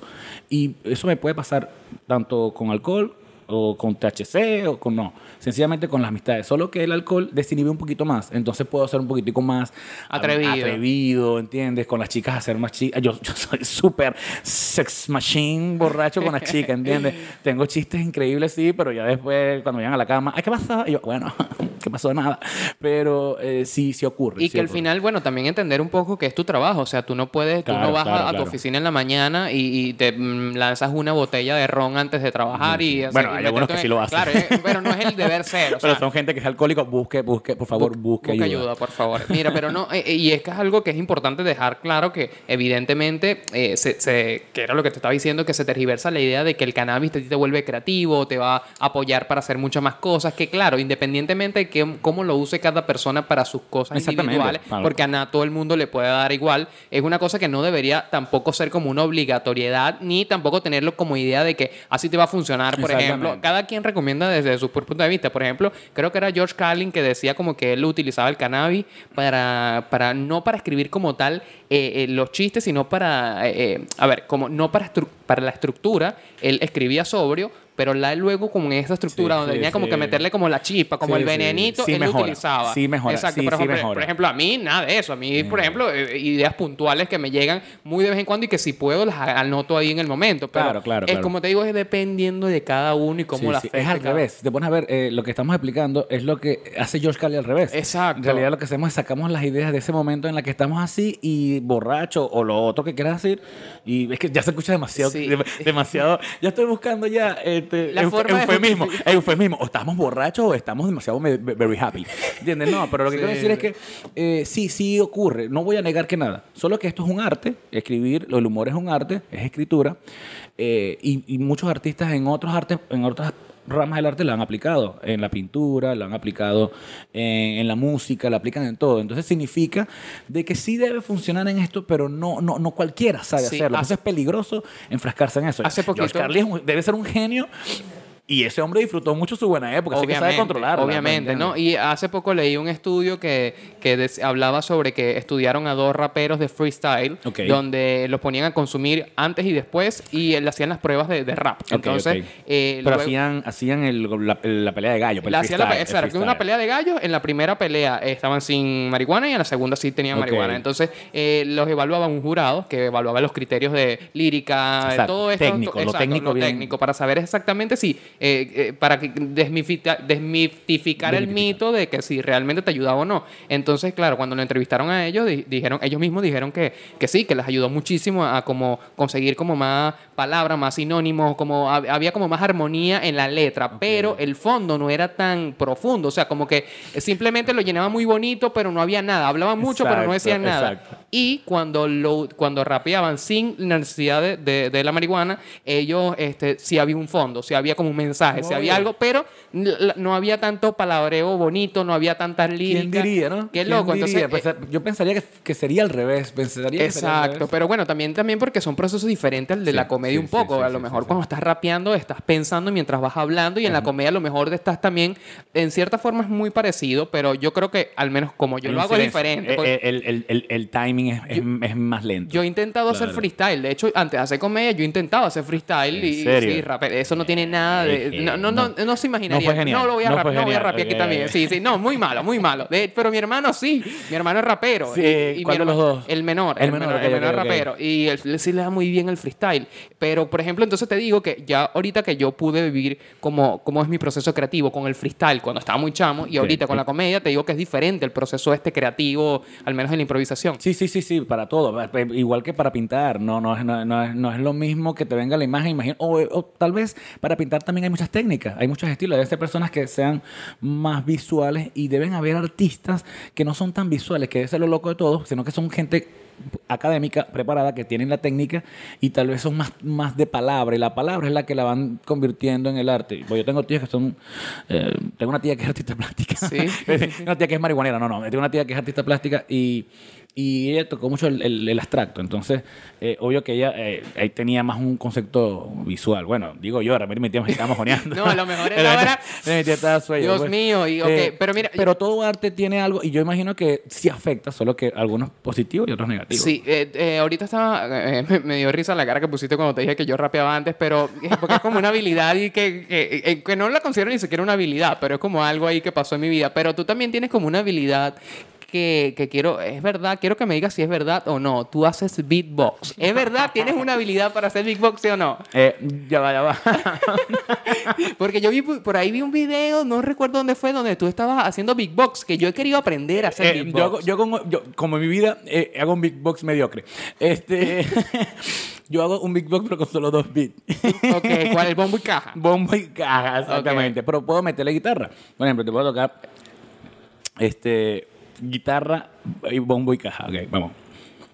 Y eso me puede pasar tanto con alcohol o con THC o con no. Sencillamente con las amistades. Solo que el alcohol desinhibe un poquito más. Entonces puedo ser un poquitico más Atrevido. atrevido, ¿entiendes? Con las chicas hacer más chicas. Yo, [laughs] yo soy súper sex machine borracho con las chicas, ¿entiendes? [laughs] Tengo chistes increíbles, sí, pero ya después cuando llegan a la cama, "Ay, ¿qué pasó? Y yo, bueno, [laughs] ¿qué pasó? Nada. Pero eh, sí, sí ocurre. Y sí que al final, bueno, también entender un poco que es tu trabajo. O sea, tú no puedes, tú Claro, no vas a- claro, tu oficina en la mañana y, y te mm, lanzas una botella de ron antes de trabajar y, hacer- Bueno, y hay algunos que sí lo hacen. Claro, eh, pero no es el deber ser. o [laughs] Pero sea, son gente que es alcohólico, busque, busque, por favor, Bu- busque busca ayuda. por favor. Mira, pero no, eh, y es que es algo que es importante dejar claro que evidentemente, eh, se, se- que era lo que te estaba diciendo, que se tergiversa la idea de que el cannabis te, te vuelve creativo, te va a apoyar para hacer muchas más cosas, que claro, independientemente de que, cómo lo use cada persona para sus cosas individuales, Claro. porque a nada todo el mundo le puede dar igual, es una cosa que no debería tampoco ser como una obligatoriedad, ni tampoco tenerlo como idea de que así te va a funcionar, por ejemplo. Cada quien recomienda desde su punto de vista. Por ejemplo, creo que era George Carlin que decía como que él utilizaba el cannabis para, para no para escribir como tal eh, eh, los chistes, sino para, eh, a ver, como no para, para la estructura, él escribía sobrio, pero la luego como en esa estructura Sí, donde sí, tenía como sí. que meterle como la chispa, como el venenito, él mejora. utilizaba. Sí mejora. Exacto. Sí, por, sí ejemplo, mejora. por ejemplo, a mí nada de eso. A mí, por ejemplo, eh, ideas puntuales que me llegan muy de vez en cuando y que si puedo las anoto ahí en el momento. Pero Claro, claro, Es claro. como te digo, es dependiendo de cada uno y cómo la Es al cada- revés. Si te pones a ver, eh, lo que estamos explicando es lo que hace George Carlin al revés. Exacto. En realidad lo que hacemos es sacamos las ideas de ese momento en la que estamos así y borracho o lo otro que quieras decir. Y es que ya se escucha demasiado, de- demasiado. [laughs] Ya estoy buscando ya La euf- forma de eufemismo, [laughs] eufemismo. O estamos borrachos o estamos demasiado very happy. ¿Entiendes? No, pero lo que Sí. quiero decir es que eh, sí, sí ocurre. No voy a negar que nada. Solo que esto es un arte. Escribir, el humor es un arte, es escritura. Eh, y, y muchos artistas en otros artes, en otras ramas del arte lo han aplicado. En la pintura, lo han aplicado en, en la música, lo aplican en todo. Entonces significa de que sí debe funcionar en esto, pero no, no, no cualquiera sabe Sí, hacerlo. hace- Entonces es peligroso enfrascarse en eso. Hace George poquito- Carlin debe ser un genio. Y ese hombre disfrutó mucho su buena época, así que sabe controlarla. Obviamente, ¿me ¿no? Y hace poco leí un estudio que, que des- hablaba sobre que estudiaron a dos raperos de freestyle, donde los ponían a consumir antes y después y eh, le hacían las pruebas de, de rap. Entonces, eh, Pero luego- hacían, hacían el- la, la pelea de gallo. pues, el hacían la, el exacto, freestyle. una pelea de gallos. En la primera pelea eh, estaban sin marihuana y en la segunda sí tenían marihuana. Entonces, eh, los evaluaba un jurado que evaluaba los criterios de lírica, de todo esto. técnico, to- lo exacto, técnico lo bien. técnico, para saber exactamente si, eh, eh, para desmitificar el mito de que si realmente te ayudaba o no. Entonces, claro, cuando lo entrevistaron a ellos, di- dijeron, ellos mismos dijeron que, que sí, que les ayudó muchísimo a, como conseguir como más palabras, más sinónimos, como hab- había como más armonía en la letra, pero el fondo no era tan profundo, o sea, como que simplemente lo llenaba muy bonito, pero no había nada, hablaban mucho, pero no decían nada. exacto. Y cuando lo cuando rapeaban sin necesidad de, de- de la marihuana, ellos este sí había un fondo, sí había como un mensaje, sí había Oye. algo, pero no había tanto palabreo bonito, no había tantas líricas. ¿Quién diría, no? Qué ¿Quién loco, diría? entonces Pues, eh, yo pensaría que, que sería al revés. Pensaría que sería al Exacto, revés. pero bueno, también, también porque son procesos diferentes al de Sí, la comedia sí, un poco. sí, a lo mejor cuando estás rapeando estás pensando mientras vas hablando y en la comedia a lo mejor estás también, en cierta forma es muy parecido, pero yo creo que al menos como yo Hay lo hago es diferente. Eh, eh, El, el- el- el timing es, es- es más lento. Yo he intentado hacer Claro. freestyle. De hecho, antes de hacer comedia, yo he intentado hacer freestyle. ¿En y sí, rape- Eso no tiene nada de. Eh, eh, no, no, no, no. no se imaginaría. No fue genial. lo voy a, No rap- no voy a rapear aquí Ok, también. Sí, sí. No, muy malo, muy malo. De- pero mi hermano sí. Mi hermano es rapero. Sí, y, y ¿cuál de los dos? El menor. El El, menor, menor, ok, el menor ok. rapero. Y él, él sí le da muy bien el freestyle. Pero, por ejemplo, entonces te digo que ya ahorita que yo pude vivir como, como es mi proceso creativo con el freestyle cuando estaba muy chamo y ahorita con la comedia, te digo que es diferente el proceso este creativo, al menos en la improvisación. Sí, sí, sí, sí, para todo. Eh, Igual que para pintar. No, no, no, no es, no es lo mismo que te venga la imagen. Imagino, o, o tal vez para pintar también hay muchas técnicas, hay muchos estilos. Deben ser personas que sean más visuales y deben haber artistas que no son tan visuales, que debe ser lo loco de todo, sino que son gente académica, preparada, que tienen la técnica y tal vez son más, más de palabra. Y la palabra es la que la van convirtiendo en el arte. Pues yo tengo tías que son... eh, tengo una tía que es artista plástica. Sí. [laughs] una tía que es marihuanera. No, no. Tengo una tía que es artista plástica y, y ella tocó mucho el, el- el abstracto. Entonces, eh, obvio que ella eh, ahí tenía más un concepto visual. Bueno, digo yo, realmente mi tía me [laughs] estaba mojoneando. No, a lo mejor [laughs] era ahora- [laughs] Mi tía estaba sueño, Dios pues. mío, y, ok, pero mira- Pero todo arte tiene algo y yo imagino que sí afecta, solo que algunos positivos y otros negativos. Sí, eh, eh, ahorita estaba, eh, me, me dio risa la cara que pusiste cuando te dije que yo rapeaba antes, pero eh, porque es como una habilidad y que, que, eh, que no la considero ni siquiera una habilidad, pero es como algo ahí que pasó en mi vida. Pero tú también tienes como una habilidad que, que quiero, es verdad, quiero que me digas si es verdad o no. Tú haces beatbox. ¿Es verdad? ¿Tienes una habilidad para hacer beatbox, sí o no? Eh, ya va, ya va. [laughs] Porque yo vi por ahí vi un video, no recuerdo dónde fue, donde tú estabas haciendo beatbox, que yo he querido aprender a hacer Eh, beatbox. yo, hago- yo como, yo- como en mi vida eh, hago un big box mediocre. Este, [laughs] Yo hago un beatbox pero con solo dos beats. Ok, ¿cuál es el bombo y caja? [laughs] Bombo y caja, exactamente. Pero puedo meterle guitarra. Por ejemplo, te puedo tocar este, guitarra y bombo y caja. Ok, vamos.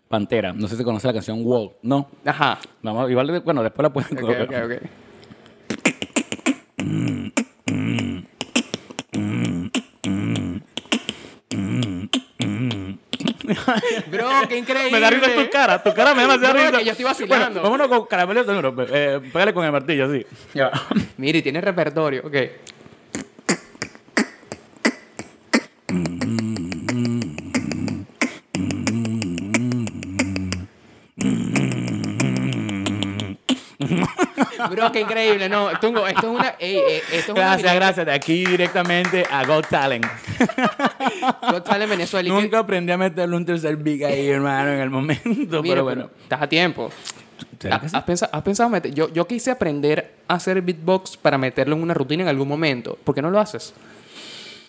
Pantera. No sé si conoce la canción Wall. No. Ajá. Vamos, igual, bueno, después la pueden Ok, ok, ok. [laughs] Bro, qué increíble. Me da risa tu cara, tu cara me da demasiada Bro, risa. que yo estoy vacilando. Bueno, vámonos con caramelo de sonoro. Eh, pégale con el martillo, así. Ya. [laughs] Mire, tiene repertorio. Ok. [laughs] Bro, qué increíble. No, Tungo, esto es una. ey, eh, esto es una Gracias, gracias. De aquí directamente a Got Talent. [laughs] Got Talent Venezuela. que- Nunca aprendí a meterle un tercer big ahí, [laughs] hermano, en el momento. Mira, pero bueno. Estás a tiempo. ¿Será ¿Has, que sí? has pensado, has pensado meter- yo, yo quise aprender a hacer beatbox para meterlo en una rutina en algún momento. ¿Por qué no lo haces?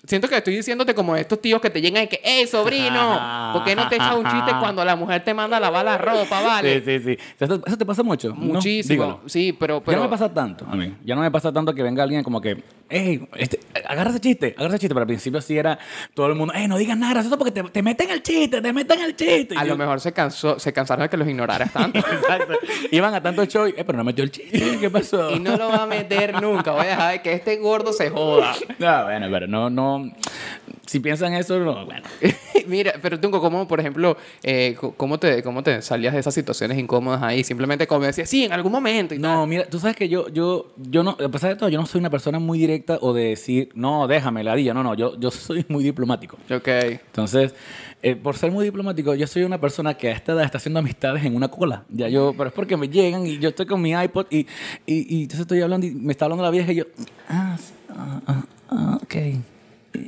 Siento que estoy diciéndote como estos tíos que te llegan y que, ¡Ey, sobrino! [laughs] ¿Por qué no te echas un chiste cuando la mujer te manda a lavar la ropa, vale? Sí, sí, sí. ¿Eso, eso te pasa mucho? Muchísimo. Sí, pero, Ya pero no me pasa tanto a mí. Ya no me pasa tanto que venga alguien como que, hey, este, agarra ese chiste, agarra ese chiste. Pero al principio sí era todo el mundo, hey, no digas nada gracioso porque te, te meten el chiste, te meten el chiste. a lo mejor se, cansó, se cansaron de que los ignoraras [laughs] tanto. Exacto. Iban a tanto show, y, eh, pero no metió el chiste. [laughs] ¿Qué pasó? y no lo va a meter nunca. Voy a dejar que este gordo se joda. No, bueno, pero no, no. Si piensan eso, no, bueno. [laughs] Mira, pero Tungo, ¿cómo, por ejemplo, eh, cómo, te, ¿cómo te salías de esas situaciones incómodas ahí? Simplemente como decías, sí, en algún momento. Y No, mira, tú sabes que yo, yo, yo no, a pesar de todo, yo no soy una persona muy directa o de decir, no, déjame, ladilla. No, no, yo, yo soy muy diplomático. tal. Ok. Entonces, eh, por ser muy diplomático, yo soy una persona que a esta edad está haciendo amistades en una cola. Ya yo, pero es porque me llegan y yo estoy con mi iPod y, y, y entonces estoy hablando y me está hablando la vieja y yo, ah, sí, ah, ah, ah, ok.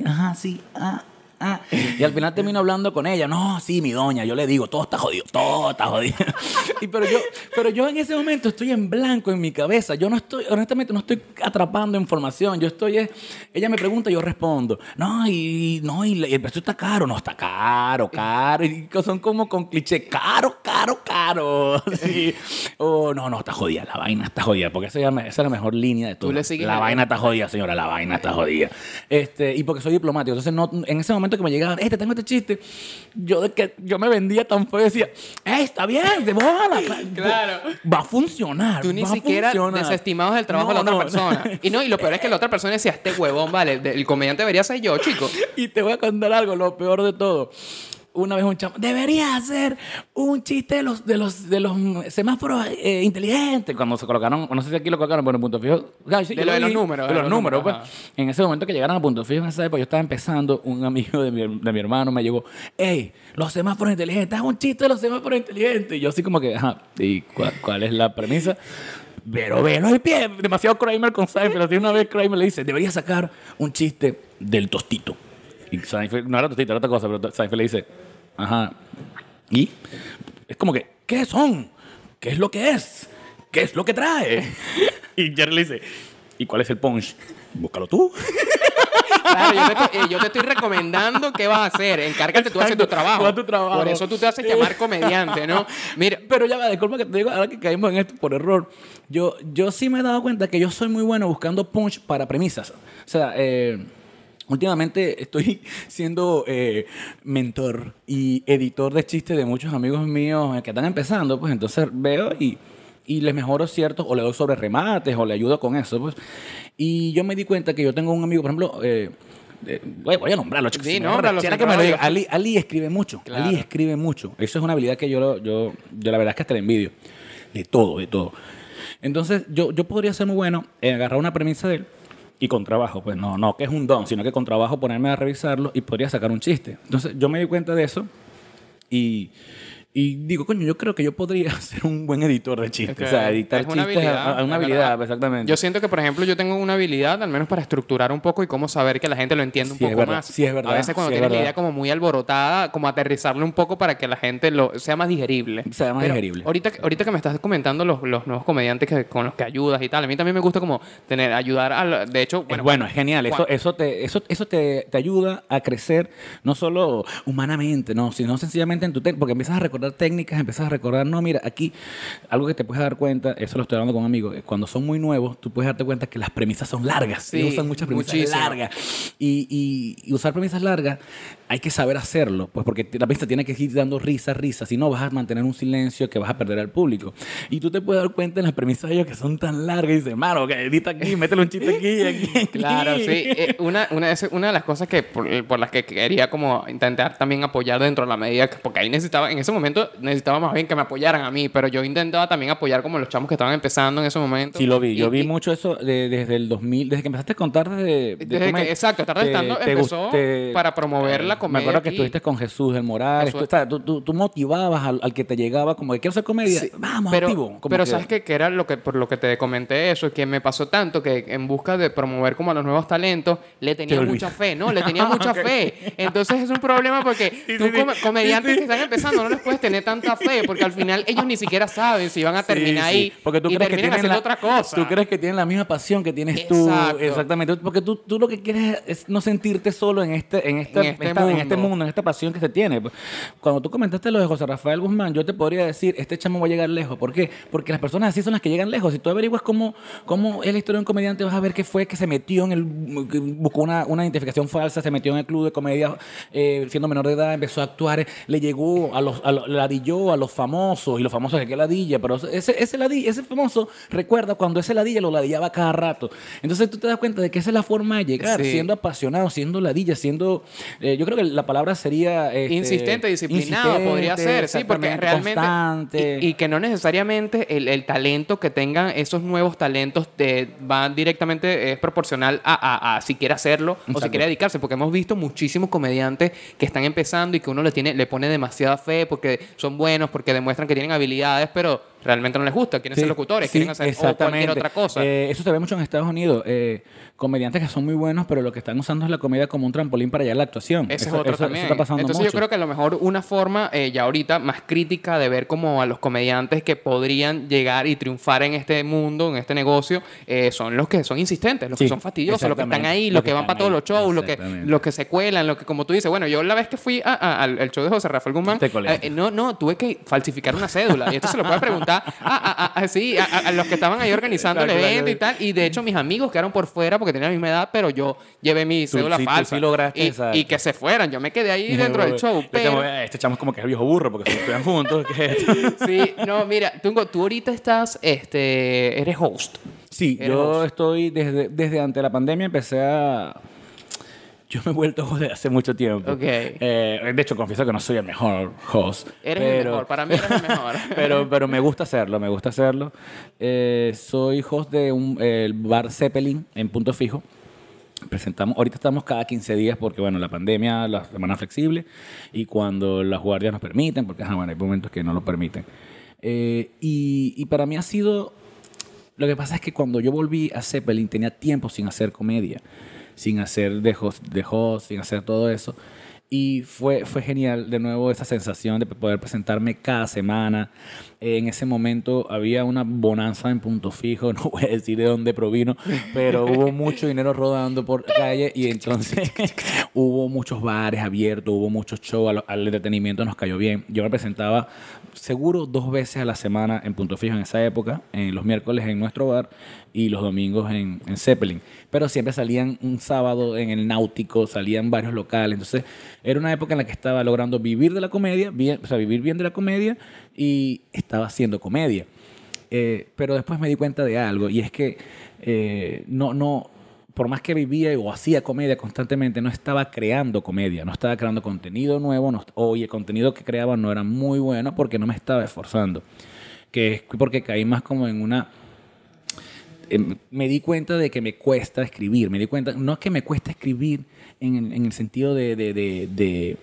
Ajá, sí, ah. Ah. Y al final termino hablando con ella. No, sí, mi doña. Yo le digo, todo está jodido, todo está jodido. [laughs] y pero yo, pero yo en ese momento estoy en blanco en mi cabeza. Yo no estoy, honestamente, no estoy atrapando información. Yo estoy, es- ella me pregunta, yo respondo. No, y no, y, el precio está caro. No, está caro, caro. Y son como con cliché, caro, caro, caro. [laughs] Sí. Oh, no, no, está jodida. La vaina está jodida. Porque esa, es la- esa es la mejor línea de todo. La el- vaina está jodida, señora. La vaina está jodida. Este, y porque soy diplomático. Entonces, no, en ese momento que me llegaban, este tengo este chiste, yo de que yo me vendía tan feo decía, ¡eh, está bien! ¡De bola! Claro. Va a funcionar. Tú ni siquiera funcionar". desestimabas el trabajo de la No, otra no. persona. Y no, y lo peor es que la otra persona decía, este huevón, vale, el comediante debería ser yo, chico. [laughs] Y te voy a contar algo, lo peor de todo. Una vez un chamo, deberías hacer un chiste de los, de los, de los semáforos eh, inteligentes. Cuando se colocaron, no sé si aquí lo colocaron, pero en punto fijo. Claro, sí, De los números, De de los los números, números, pues. En ese momento que llegaron a punto fijo, en esa época yo estaba empezando, un amigo de mi, de mi hermano me llegó, hey, los semáforos inteligentes, haz un chiste de los semáforos inteligentes. Y yo así como que, ajá, ¿y cuál, cuál es la premisa? Pero velo el pie, demasiado Kramer con Seinfeld. Así una vez Kramer le dice, debería sacar un chiste del tostito. Y Seinfeld, no era tostito, era otra cosa, pero Seinfeld le dice, ajá, ¿y? Es como que, ¿qué son? ¿Qué es lo que es? ¿Qué es lo que trae? [laughs] y Jerry le dice, ¿y cuál es el punch? Búscalo tú. Claro, yo te, estoy- eh, yo te estoy recomendando qué vas a hacer. Encárgate tú de hacer tu trabajo. tú tu trabajo. Por eso tú te haces llamar comediante, ¿no? Mira, Pero ya va, disculpa que te digo, ahora que caímos en esto por error, yo, yo sí me he dado cuenta que yo soy muy bueno buscando punch para premisas. O sea, eh, últimamente estoy [laughs] siendo eh, mentor y editor de chistes de muchos amigos míos eh, que están empezando, pues entonces veo y, y les mejoro ciertos, o le doy sobre remates, o le ayudo con eso, pues. Y yo me di cuenta que yo tengo un amigo, por ejemplo, eh, eh, voy, a nombrarlo, chicos. Sí, si me nómbralo, arrechiera sin que me lo diga. rollo. Ali, Ali escribe mucho. Claro. Ali escribe mucho. Eso es una habilidad que yo, yo, yo la verdad es que hasta le envidio. De todo, de todo. Entonces, yo, yo podría ser muy bueno en agarrar una premisa de él y con trabajo, pues no, no que es un don, sino que con trabajo ponerme a revisarlo y podría sacar un chiste. Entonces, yo me di cuenta de eso y, y digo, coño, yo creo que yo podría [laughs] ser un buen editor de chistes. O sea, editar Es una chistes habilidad, a- a una es habilidad, exactamente. yo siento que, por ejemplo, yo tengo una habilidad, al menos para estructurar un poco y cómo saber que la gente lo entiende un Sí, es poco más. sí, es verdad, A veces cuando sí, es tienes la idea como muy alborotada, como aterrizarlo un poco para que la gente lo sea más digerible. Sea más Pero digerible. Ahorita, que- ahorita que me estás comentando los, los nuevos comediantes que, con los que ayudas y tal, a mí también me gusta como tener, ayudar a... la- De hecho, Bueno, bueno, bueno, es genial. Eso, eso, te, eso, eso te, te ayuda a crecer no solo humanamente, no, sino sencillamente en tu porque empiezas a reconocer recordar técnicas, empiezas a recordar, no, mira, aquí algo que te puedes dar cuenta, eso lo estoy hablando con amigos, eh, cuando son muy nuevos, tú puedes darte cuenta que las premisas son largas. Sí, usan muchas premisas muchísimo. largas. Y, y- y usar premisas largas hay que saber hacerlo, pues porque la pista tiene que ir dando risa, risa, si no vas a mantener un silencio que vas a perder al público. Y tú te puedes dar cuenta en las premisas de ellos que son tan largas y dices, mano, que edita aquí, [laughs] métele un chiste aquí, aquí, aquí". Claro, sí. Eh, una, una, de esas- una de las cosas que por, por las que quería como intentar también apoyar dentro de la medida, que- porque ahí necesitaba, en ese momento necesitaba más bien que me apoyaran a mí, pero yo intentaba también apoyar como los chamos que estaban empezando en ese momento. Sí, lo vi. Y- Yo vi y- mucho eso de- desde el 2000, desde que empezaste a contar desde... de Desde que- exacto, Tarde te- empezó te- para promover la Me comedia acuerdo que aquí. estuviste con Jesús del Morales. Tú, o sea, tú, tú- tú motivabas al, al que te llegaba como que quiero hacer comedia. Sí, Vamos, pero, activo. Como pero que- sabes qué? que era lo que por lo que te comenté eso que me pasó tanto que en busca de promover como a los nuevos talentos le tenía Te mucha fe no le tenía [laughs] mucha fe entonces es un problema porque [laughs] tú sí, sí. come- comediantes que están empezando no les puedes tener tanta fe porque al final ellos ni siquiera saben si van a terminar sí. ahí Porque tú y crees que tienen haciendo la, otra cosa Tú crees que tienen la misma pasión que tienes tú. Exactamente. Porque tú, tú lo que quieres es no sentirte solo en este, en esta, En este esta- en este mundo. mundo, en esta pasión que se tiene. Cuando tú comentaste lo de José Rafael Guzmán, yo te podría decir, este chamo va a llegar lejos. ¿Por qué? Porque las personas así son las que llegan lejos. Si tú averiguas cómo, cómo es la historia de un comediante, vas a ver que fue que se metió en el... buscó una, una identificación falsa, se metió en el club de comedia eh, siendo menor de edad, empezó a actuar, le llegó a los... A los ladilló a los famosos, y los famosos de qué ladilla, pero ese, ese, ladilla, ese famoso recuerda cuando ese ladilla lo ladillaba cada rato. Entonces tú te das cuenta de que esa es la forma de llegar, Sí. siendo apasionado, siendo ladilla, siendo... eh, yo creo que la palabra sería... este, Insistente, disciplinado, podría ser, sí, porque realmente. constante. Y, y que no necesariamente el, el talento que tengan esos nuevos talentos te va directamente, es proporcional a, a- a si quiere hacerlo o si quiere dedicarse, porque hemos visto muchísimos comediantes que están empezando y que uno le, tiene, le pone demasiada fe porque son buenos, porque demuestran que tienen habilidades, pero realmente no les gusta, quieren Sí, ser locutores, sí, quieren hacer o cualquier otra cosa. Eh, eso se ve mucho en Estados Unidos. eh, comediantes que son muy buenos, pero lo que están usando es la comedia como un trampolín para llegar a la actuación. Ese Eso- es otro eso- eso también. está pasando Entonces mucho. yo creo que a lo mejor una forma eh, ya ahorita más crítica de ver como a los comediantes que podrían llegar y triunfar en este mundo, en este negocio, eh, son los que son insistentes, los Sí, que son fastidiosos, los que están ahí, Los los que que van para todos los shows, los que, los que se cuelan, los que como tú dices, bueno, yo la vez que fui a- a- al show de José Rafael Guzmán, eh, no, no, tuve que falsificar una cédula y esto se lo puede preguntar a, a- a- sí, a, los que estaban ahí organizando el evento y tal, y de hecho mis amigos quedaron por fuera porque tenían la misma edad, pero yo llevé mi Tú cédula sí- falsa sí lograste, y, que se fueran, yo me quedé ahí [laughs] dentro del show, Este chamo- pero... Este chamo es como que es viejo burro porque se estudian juntos. ¿qué es esto? [laughs] Sí, no, mira, tú, tú ahorita estás, este, eres host. Sí, Eres yo host. estoy desde, desde antes de la pandemia empecé a... [laughs] Yo me he vuelto [laughs] host desde hace mucho tiempo. Ok. Eh, de hecho, confieso que no soy el mejor host. Eres el pero- mejor, para mí eres el mejor. [laughs] pero, pero me gusta hacerlo, me gusta hacerlo. Eh, soy host de un el bar Zeppelin en Punto Fijo. Presentamos, ahorita estamos cada 15 días porque, bueno, la pandemia, la semana flexible y cuando las guardias nos permiten, porque, bueno, hay momentos que no lo permiten. Eh, y, y para mí ha sido lo que pasa es que cuando yo volví a Zeppelin tenía tiempo sin hacer comedia, sin hacer de host, de host, sin hacer todo eso. Y fue, fue genial de nuevo esa sensación de poder presentarme cada semana. En ese momento había una bonanza en punto fijo, [laughs] no voy a decir de dónde provino, pero hubo mucho dinero rodando por calle y entonces [laughs] hubo muchos bares abiertos, hubo muchos shows, al, entretenimiento nos cayó bien. Yo me presentaba seguro dos veces a la semana en punto fijo en esa época, en los miércoles en nuestro bar y los domingos en, Zeppelin. Pero siempre salían un sábado en el Náutico, salían varios locales. Entonces era una época en la que estaba logrando vivir de la comedia, o sea, vivir bien de la comedia y estaba haciendo comedia. Eh, pero después me di cuenta de algo y es que eh, no, no, por más que vivía o hacía comedia constantemente, no estaba creando comedia, no estaba creando contenido nuevo, no, o el contenido que creaba no era muy bueno porque no me estaba esforzando. Que porque caí más como en una em, me di cuenta de que me cuesta escribir. Me di cuenta, no es que me cuesta escribir en, en el sentido de, de, de,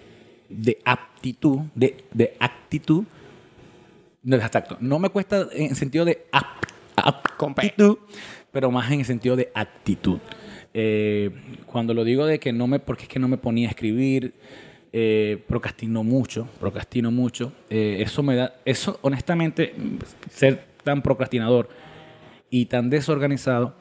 de- aptitud, de actitud. No, exacto. No me cuesta en el sentido de aptitud, pero más en el sentido de actitud. Eh, cuando lo digo de que no me, porque es que no me ponía a escribir, eh, procrastino mucho, procrastino mucho. Eh, eso me da, eso honestamente, ser tan procrastinador y tan desorganizado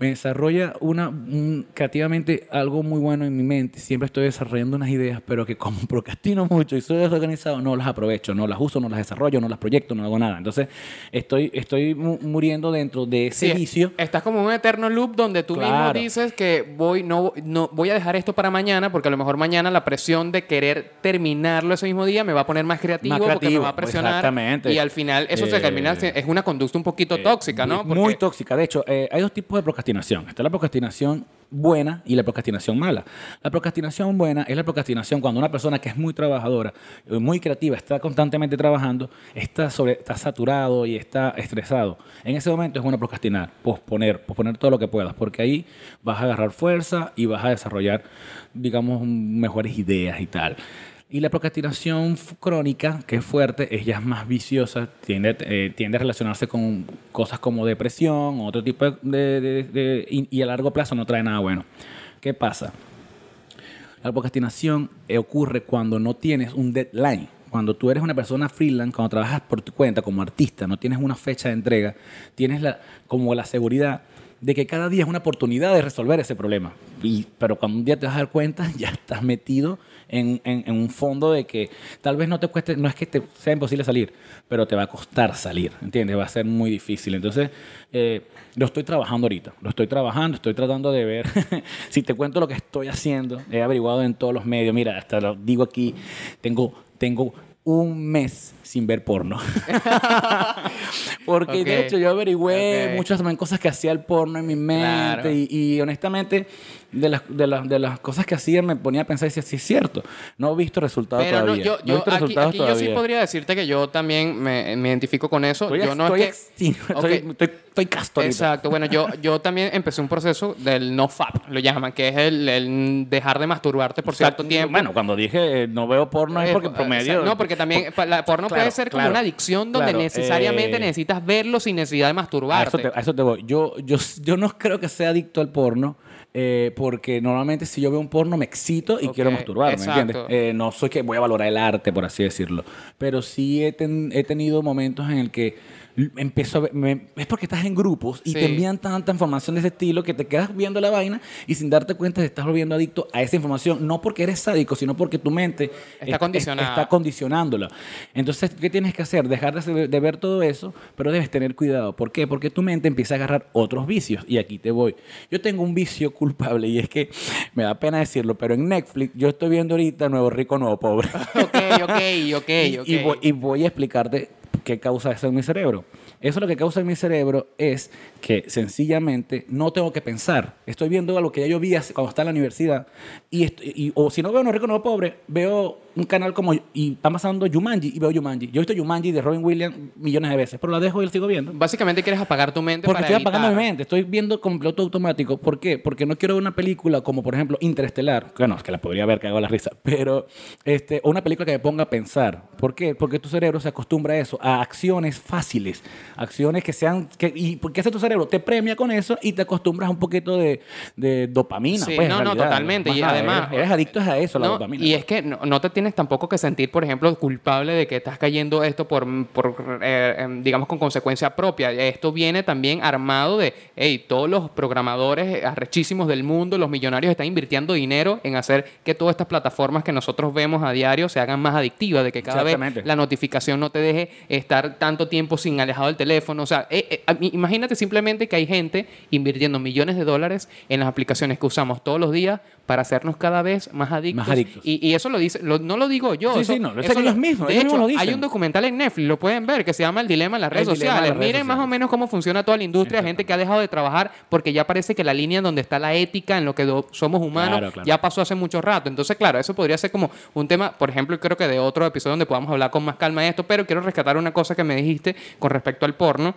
me desarrolla una, un- creativamente algo muy bueno en mi mente. Siempre estoy desarrollando unas ideas, pero que como [laughs] procrastino mucho y soy desorganizado, no las aprovecho, no las uso, no las desarrollo, no las proyecto, no hago nada. Entonces, estoy, estoy mu- muriendo dentro de ese Sí, vicio. Estás como en un eterno loop donde tú mismo dices que voy, no, no, voy a dejar esto para mañana porque a lo mejor mañana la presión de querer terminarlo ese mismo día me va a poner más creativo, porque me va a presionar. exactamente. Y al final eso se Eh, termina, es una conducta un poquito tóxica, ¿no? Muy tóxica. De hecho, eh, hay dos tipos de procrastinación. Está la procrastinación buena y la procrastinación mala. La procrastinación buena es la procrastinación cuando una persona que es muy trabajadora, muy creativa, está constantemente trabajando, está, sobre, está saturado y está estresado. En ese momento es bueno procrastinar, posponer, posponer todo lo que puedas, porque ahí vas a agarrar fuerza y vas a desarrollar, digamos, mejores ideas y tal. Y la procrastinación crónica, que es fuerte, es ya más viciosa, tiende, eh, tiende a relacionarse con cosas como depresión, otro tipo de- y, y a largo plazo no trae nada bueno. ¿Qué pasa? La procrastinación eh, ocurre cuando no tienes un deadline. Cuando tú eres una persona freelance, cuando trabajas por tu cuenta como artista, no tienes una fecha de entrega, tienes la, como la seguridad de que cada día es una oportunidad de resolver ese problema. Y, pero cuando un día te vas a dar cuenta, [laughs] ya estás metido en, en- un fondo de que tal vez no te cueste, no es que sea imposible salir, pero te va a costar salir, ¿entiendes? Va a ser muy difícil. Entonces, eh, lo estoy trabajando ahorita, lo estoy trabajando, estoy tratando de ver. [laughs] si te cuento lo que estoy haciendo, he averiguado en todos los medios, mira, hasta lo digo aquí, tengo, tengo un mes sin ver porno. [laughs] [laughs] Porque de hecho yo averigüé muchas también cosas que hacía el porno en mi mente Claro. y, y honestamente de las, de, las, de las cosas que hacía me ponía a pensar y decía, sí es cierto, no he visto resultados Pero no, todavía. yo, No he yo visto aquí, resultados aquí yo sí todavía. podría decirte que yo también me, me identifico con eso. Estoy, yo no estoy es que... extinto, Ok. estoy, estoy, estoy casto. Exacto, bueno, yo, [laughs] yo también empecé un proceso del no FAP, lo llaman, que es el, el dejar de masturbarte por cierto tiempo. Bueno, cuando dije eh, no veo porno es Eh, porque eh, promedio. No, porque también por- la porno claro, puede ser como claro, una adicción donde claro, necesariamente eh, necesitas verlo sin necesidad de A masturbarte. eso, te, a eso te voy. Yo, yo, yo no creo que sea adicto al porno. Eh, porque normalmente si yo veo un porno me excito y quiero masturbarme, exacto. ¿entiendes? Eh, no soy que voy a valorar el arte, por así decirlo. Pero sí he, ten- he tenido momentos en el que empiezo a ver, me- es porque estás en grupos y Sí. te envían tanta información de ese estilo que te quedas viendo la vaina y sin darte cuenta te estás volviendo adicto a esa información, no porque eres sádico, sino porque tu mente Está es- es- condicionada. está condicionándola. Entonces, ¿qué tienes que hacer? Dejar de, ver todo eso, pero debes tener cuidado. ¿Por qué? Porque tu mente empieza a agarrar otros vicios. Y aquí te voy. Yo tengo un vicio [laughs] culpable y es que me da pena decirlo, pero en Netflix yo estoy viendo ahorita Nuevo Rico, Nuevo Pobre. ok, ok, ok, [laughs] Y- ok. Y, voy, y voy a explicarte qué causa eso en mi cerebro. Eso lo que causa en mi cerebro es que sencillamente no tengo que pensar. Estoy viendo algo que ya yo vi cuando estaba en la universidad. Y, y- o si no veo No Rico No Pobre, veo un canal como. Y está pasando Jumanji y veo Jumanji. Yo he visto Jumanji de Robin Williams millones de veces, pero la dejo y la sigo viendo. Básicamente quieres apagar tu mente Porque para estoy apagando mi evitar- mente, estoy viendo con piloto automático. ¿Por qué? Porque no quiero ver una película como, por ejemplo, Interestelar. Bueno, es que la podría ver, que hago la risa. Pero, este, o una película que me ponga a pensar. ¿Por qué? Porque tu cerebro se acostumbra a eso, a acciones fáciles, acciones que sean. Que, ¿Y por qué hace tu cerebro? Te premia con eso y te acostumbras a un poquito de, de dopamina. Sí, pues, no, no, totalmente. Y además- Eres, eres adicto a eso, la dopamina. Y es que no, no te tienes tampoco que sentir, por ejemplo, culpable de que estás cayendo esto por, por eh, em, digamos, con consecuencia propia. Esto viene también armado de, hey, todos los programadores arrechísimos del mundo, los millonarios están invirtiendo dinero en hacer que todas estas plataformas que nosotros vemos a diario se hagan más adictivas, de que cada vez la notificación no te deje estar tanto tiempo sin alejado del teléfono. O sea, eh, eh, imagínate simplemente que hay gente invirtiendo millones de dólares en las aplicaciones que usamos todos los días para hacernos cada vez más adictos. Más adictos. Y, y eso lo dice, lo- no lo digo yo. Sí, eso, sí, no, lo eso ellos mismos, De ellos hecho, mismos lo dicen. hay un documental en Netflix, lo pueden ver, que se llama El Dilema en las redes El sociales. las redes Miren más o menos cómo funciona toda la industria, gente que ha dejado de trabajar porque ya parece que la línea en donde está la ética, en lo que somos humanos, Claro, claro. ya pasó hace mucho rato. Entonces, claro, eso podría ser como un tema, por ejemplo, creo que de otro episodio donde podamos hablar con más calma de esto, pero quiero rescatar una cosa que me dijiste con respecto al porno.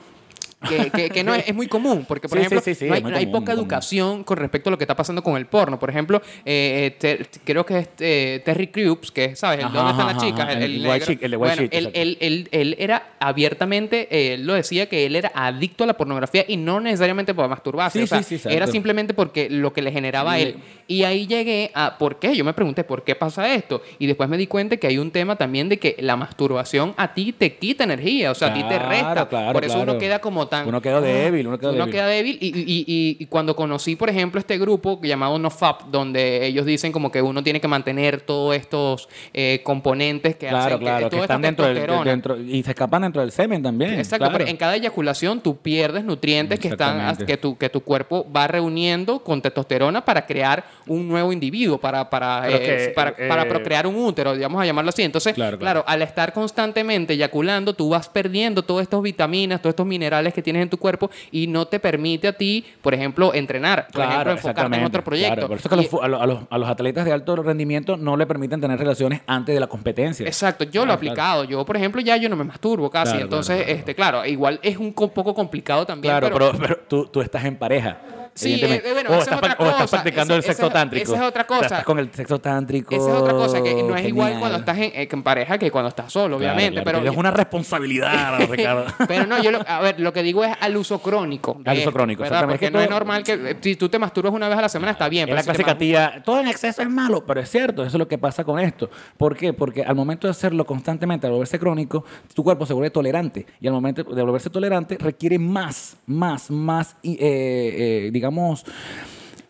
Que, que- que no es, es muy común, porque por Sí, ejemplo, sí, sí, no hay, no hay común, poca común. educación con respecto a lo que está pasando con el porno. Por ejemplo, eh, eh, Ter- creo que es eh, Terry Crews, que es, ¿sabes? Ajá, ¿Dónde están las chicas? ajá, El, el el white chick, el de white bueno, chick, él, él, él- él era abiertamente, eh, él lo decía que él era adicto a la pornografía y no necesariamente para masturbarse. O sea, era simplemente porque lo que le generaba a él. Y ahí llegué a, ¿por qué? Yo me pregunté, ¿por qué pasa esto? Y después me di cuenta que hay un tema también de que la masturbación a ti te quita energía, o sea, a ti te Claro, resta. claro, Por eso uno claro. queda como Uno quedó débil, uno quedó uno débil. queda débil y, y- y- y cuando conocí, por ejemplo, este grupo llamado NoFap, donde ellos dicen como que uno tiene que mantener todos estos eh, componentes que Claro, hacen claro, que esta están dentro del, testosterona. dentro y se escapan dentro del semen también. Exacto, claro. pero en cada eyaculación tú pierdes nutrientes que están que tu, que tu cuerpo va reuniendo con testosterona para crear un nuevo individuo, para, para, eh, que, para, eh, para procrear un útero, digamos a llamarlo así. Entonces, Claro, claro, claro. al estar constantemente eyaculando, tú vas perdiendo todas estas vitaminas, todos estos minerales que tienes en tu cuerpo y no te permite a ti, por ejemplo, entrenar, por ejemplo, enfocarte en otro proyecto. claro. Por eso es que a Y- los, a, los, a los- a los atletas de alto rendimiento no le permiten tener relaciones antes de la competencia. Exacto, yo lo he Claro, aplicado. Yo, por ejemplo, ya yo no me masturbo casi. Claro, entonces, claro, claro. este, claro, igual es un co- poco complicado también. Claro, pero, pero, pero tú, tú estás en pareja. Sí, eh, bueno, o, estás, es otra pa- o estás cosa. practicando el sexo tántrico. esa es otra O sea, cosa. estás con el sexo tántrico. Esa es otra cosa, que no es igual cuando estás en, eh, en pareja que cuando estás solo, obviamente. claro, pero es una responsabilidad, [laughs] Ricardo. [laughs] pero no, yo lo, a ver, lo que digo es al uso crónico. Al uso crónico, ¿verdad? exactamente. Porque Es que no es normal que eh, si tú te masturbas una vez a la semana está bien. Es la si clásica tía, todo en exceso es malo, pero es cierto, eso es lo que pasa con esto. ¿Por qué? Porque al momento de hacerlo constantemente, al volverse crónico, tu cuerpo se vuelve tolerante. Y al momento de volverse tolerante, requiere más, más, más, eh, eh, digamos,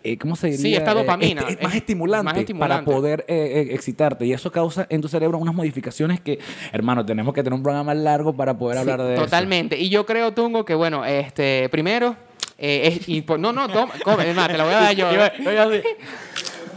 eh, ¿cómo se diría? Sí, esta Eh, dopamina, este- es más, estimulante más estimulante. para poder eh, excitarte. Y eso causa en tu cerebro unas modificaciones que, hermano, tenemos que tener un programa largo para poder Sí, hablar de eso. Totalmente. Y yo creo, Tungo, que bueno, este, primero. eh, es no, no, toma, come, es más, te la voy a dar yo. [laughs]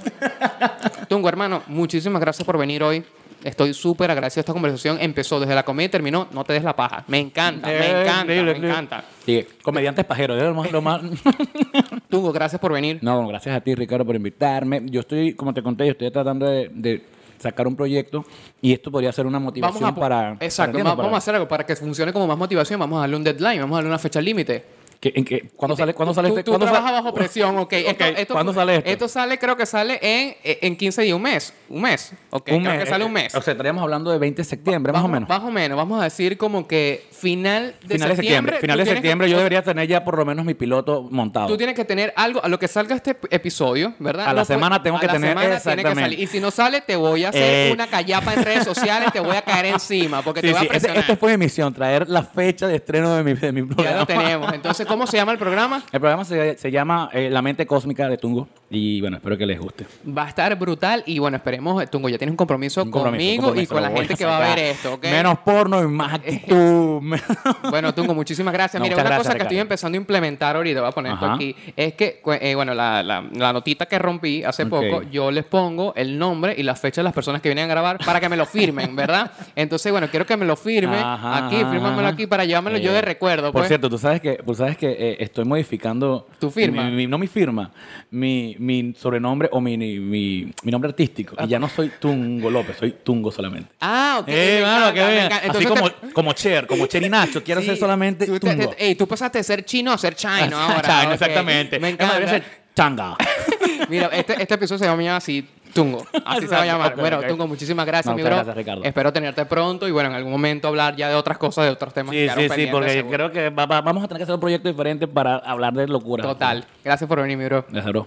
[laughs] Tungo, hermano, muchísimas gracias por venir hoy. Estoy súper agradecido. Esta conversación empezó desde la comida y terminó. No te des la paja. Me encanta, me encanta, increíble, me increíble. encanta. Sí, comediantes pajeros, es lo más- lo más... [laughs] Tungo, gracias por venir. No, gracias a ti, Ricardo, por invitarme. Yo estoy, como te conté, yo estoy tratando de, de sacar un proyecto y esto podría ser una motivación Vamos a, po- para... Exacto, para, va- vamos a hacer algo para que funcione como más motivación. Vamos a darle un deadline, vamos a darle una fecha límite. ¿Qué- en qué- ¿Cuándo sale, ¿cuándo sale Tú, este? tú ¿cuándo trabajas sale- bajo presión, ok. Esto- Ok, esto- ¿cuándo sale esto? Esto sale, creo que sale en, en 15 días, un mes. Un mes. Ok, Un creo mes. que sale un mes. O sea, estaríamos hablando de 20 de septiembre, más o menos. Más o menos. Vamos a decir como que final de Final septiembre. tú Final de que- septiembre yo debería tener ya por lo menos mi piloto montado. Tú tienes que tener algo, a lo que salga este episodio, ¿verdad? A la No puede- semana tengo a que la tener- semana tiene que exactamente. salir. Y si no sale, te voy a hacer Eh. una callapa en redes sociales, te voy a caer encima, porque Sí, te voy sí, a ese- presionar. esta fue mi misión, traer la fecha de estreno de mi, de mi programa. ya lo tenemos. Entonces, ¿cómo se llama el programa? El programa se, se llama eh, La mente cósmica de Tungo y bueno, espero que les guste. Va a estar brutal y bueno, esperemos, eh, Tungo, ya tienes un compromiso, Un compromiso, conmigo un compromiso, y con la gente que va a ver esto, ¿ok? Menos porno y más actitud. [laughs] Bueno, Tungo, muchísimas gracias. No, Mira, una gracias, cosa que estoy empezando a implementar ahorita, voy a poner esto aquí, es que, eh, bueno, la, la- la notita que rompí hace poco, yo les pongo el nombre y la fecha de las personas que vienen a grabar para que me lo firmen, ¿verdad? Entonces, bueno, quiero que me lo firmen aquí, fírmamelo aquí para llevármelo yo Eh, de recuerdo. Por pues. cierto, tú sabes que, tú sabes que eh, estoy modificando. ¿Tu firma? mi- mi- no mi firma, mi, mi sobrenombre o mi, mi, mi nombre artístico. Y ya no soy Tungo López, soy Tungo solamente. Ah, ok. Eh, mano, que encanta. Así Entonces como, te- como Cher, como Cher y Nacho. Quiero Sí, ser solamente tú, te- Tungo. te- ey, tú pasaste de ser chino a ser chino ahora. Chino, exactamente. Me Es más, debería encanta. ser Changa. [laughs] Mira, este, este episodio se va a llamar así, Tungo. [laughs] Así se va a llamar. bueno, ok. Tungo, muchísimas gracias, No, mi bro. gracias, Ricardo. Espero tenerte pronto y bueno, en algún momento hablar ya de otras cosas, de otros temas que Sí, quedaron sí, sí, porque seguro. creo que va- va- vamos a tener que hacer un proyecto diferente para hablar de locura. Total. Gracias por venir, mi bro. Gracias, bro.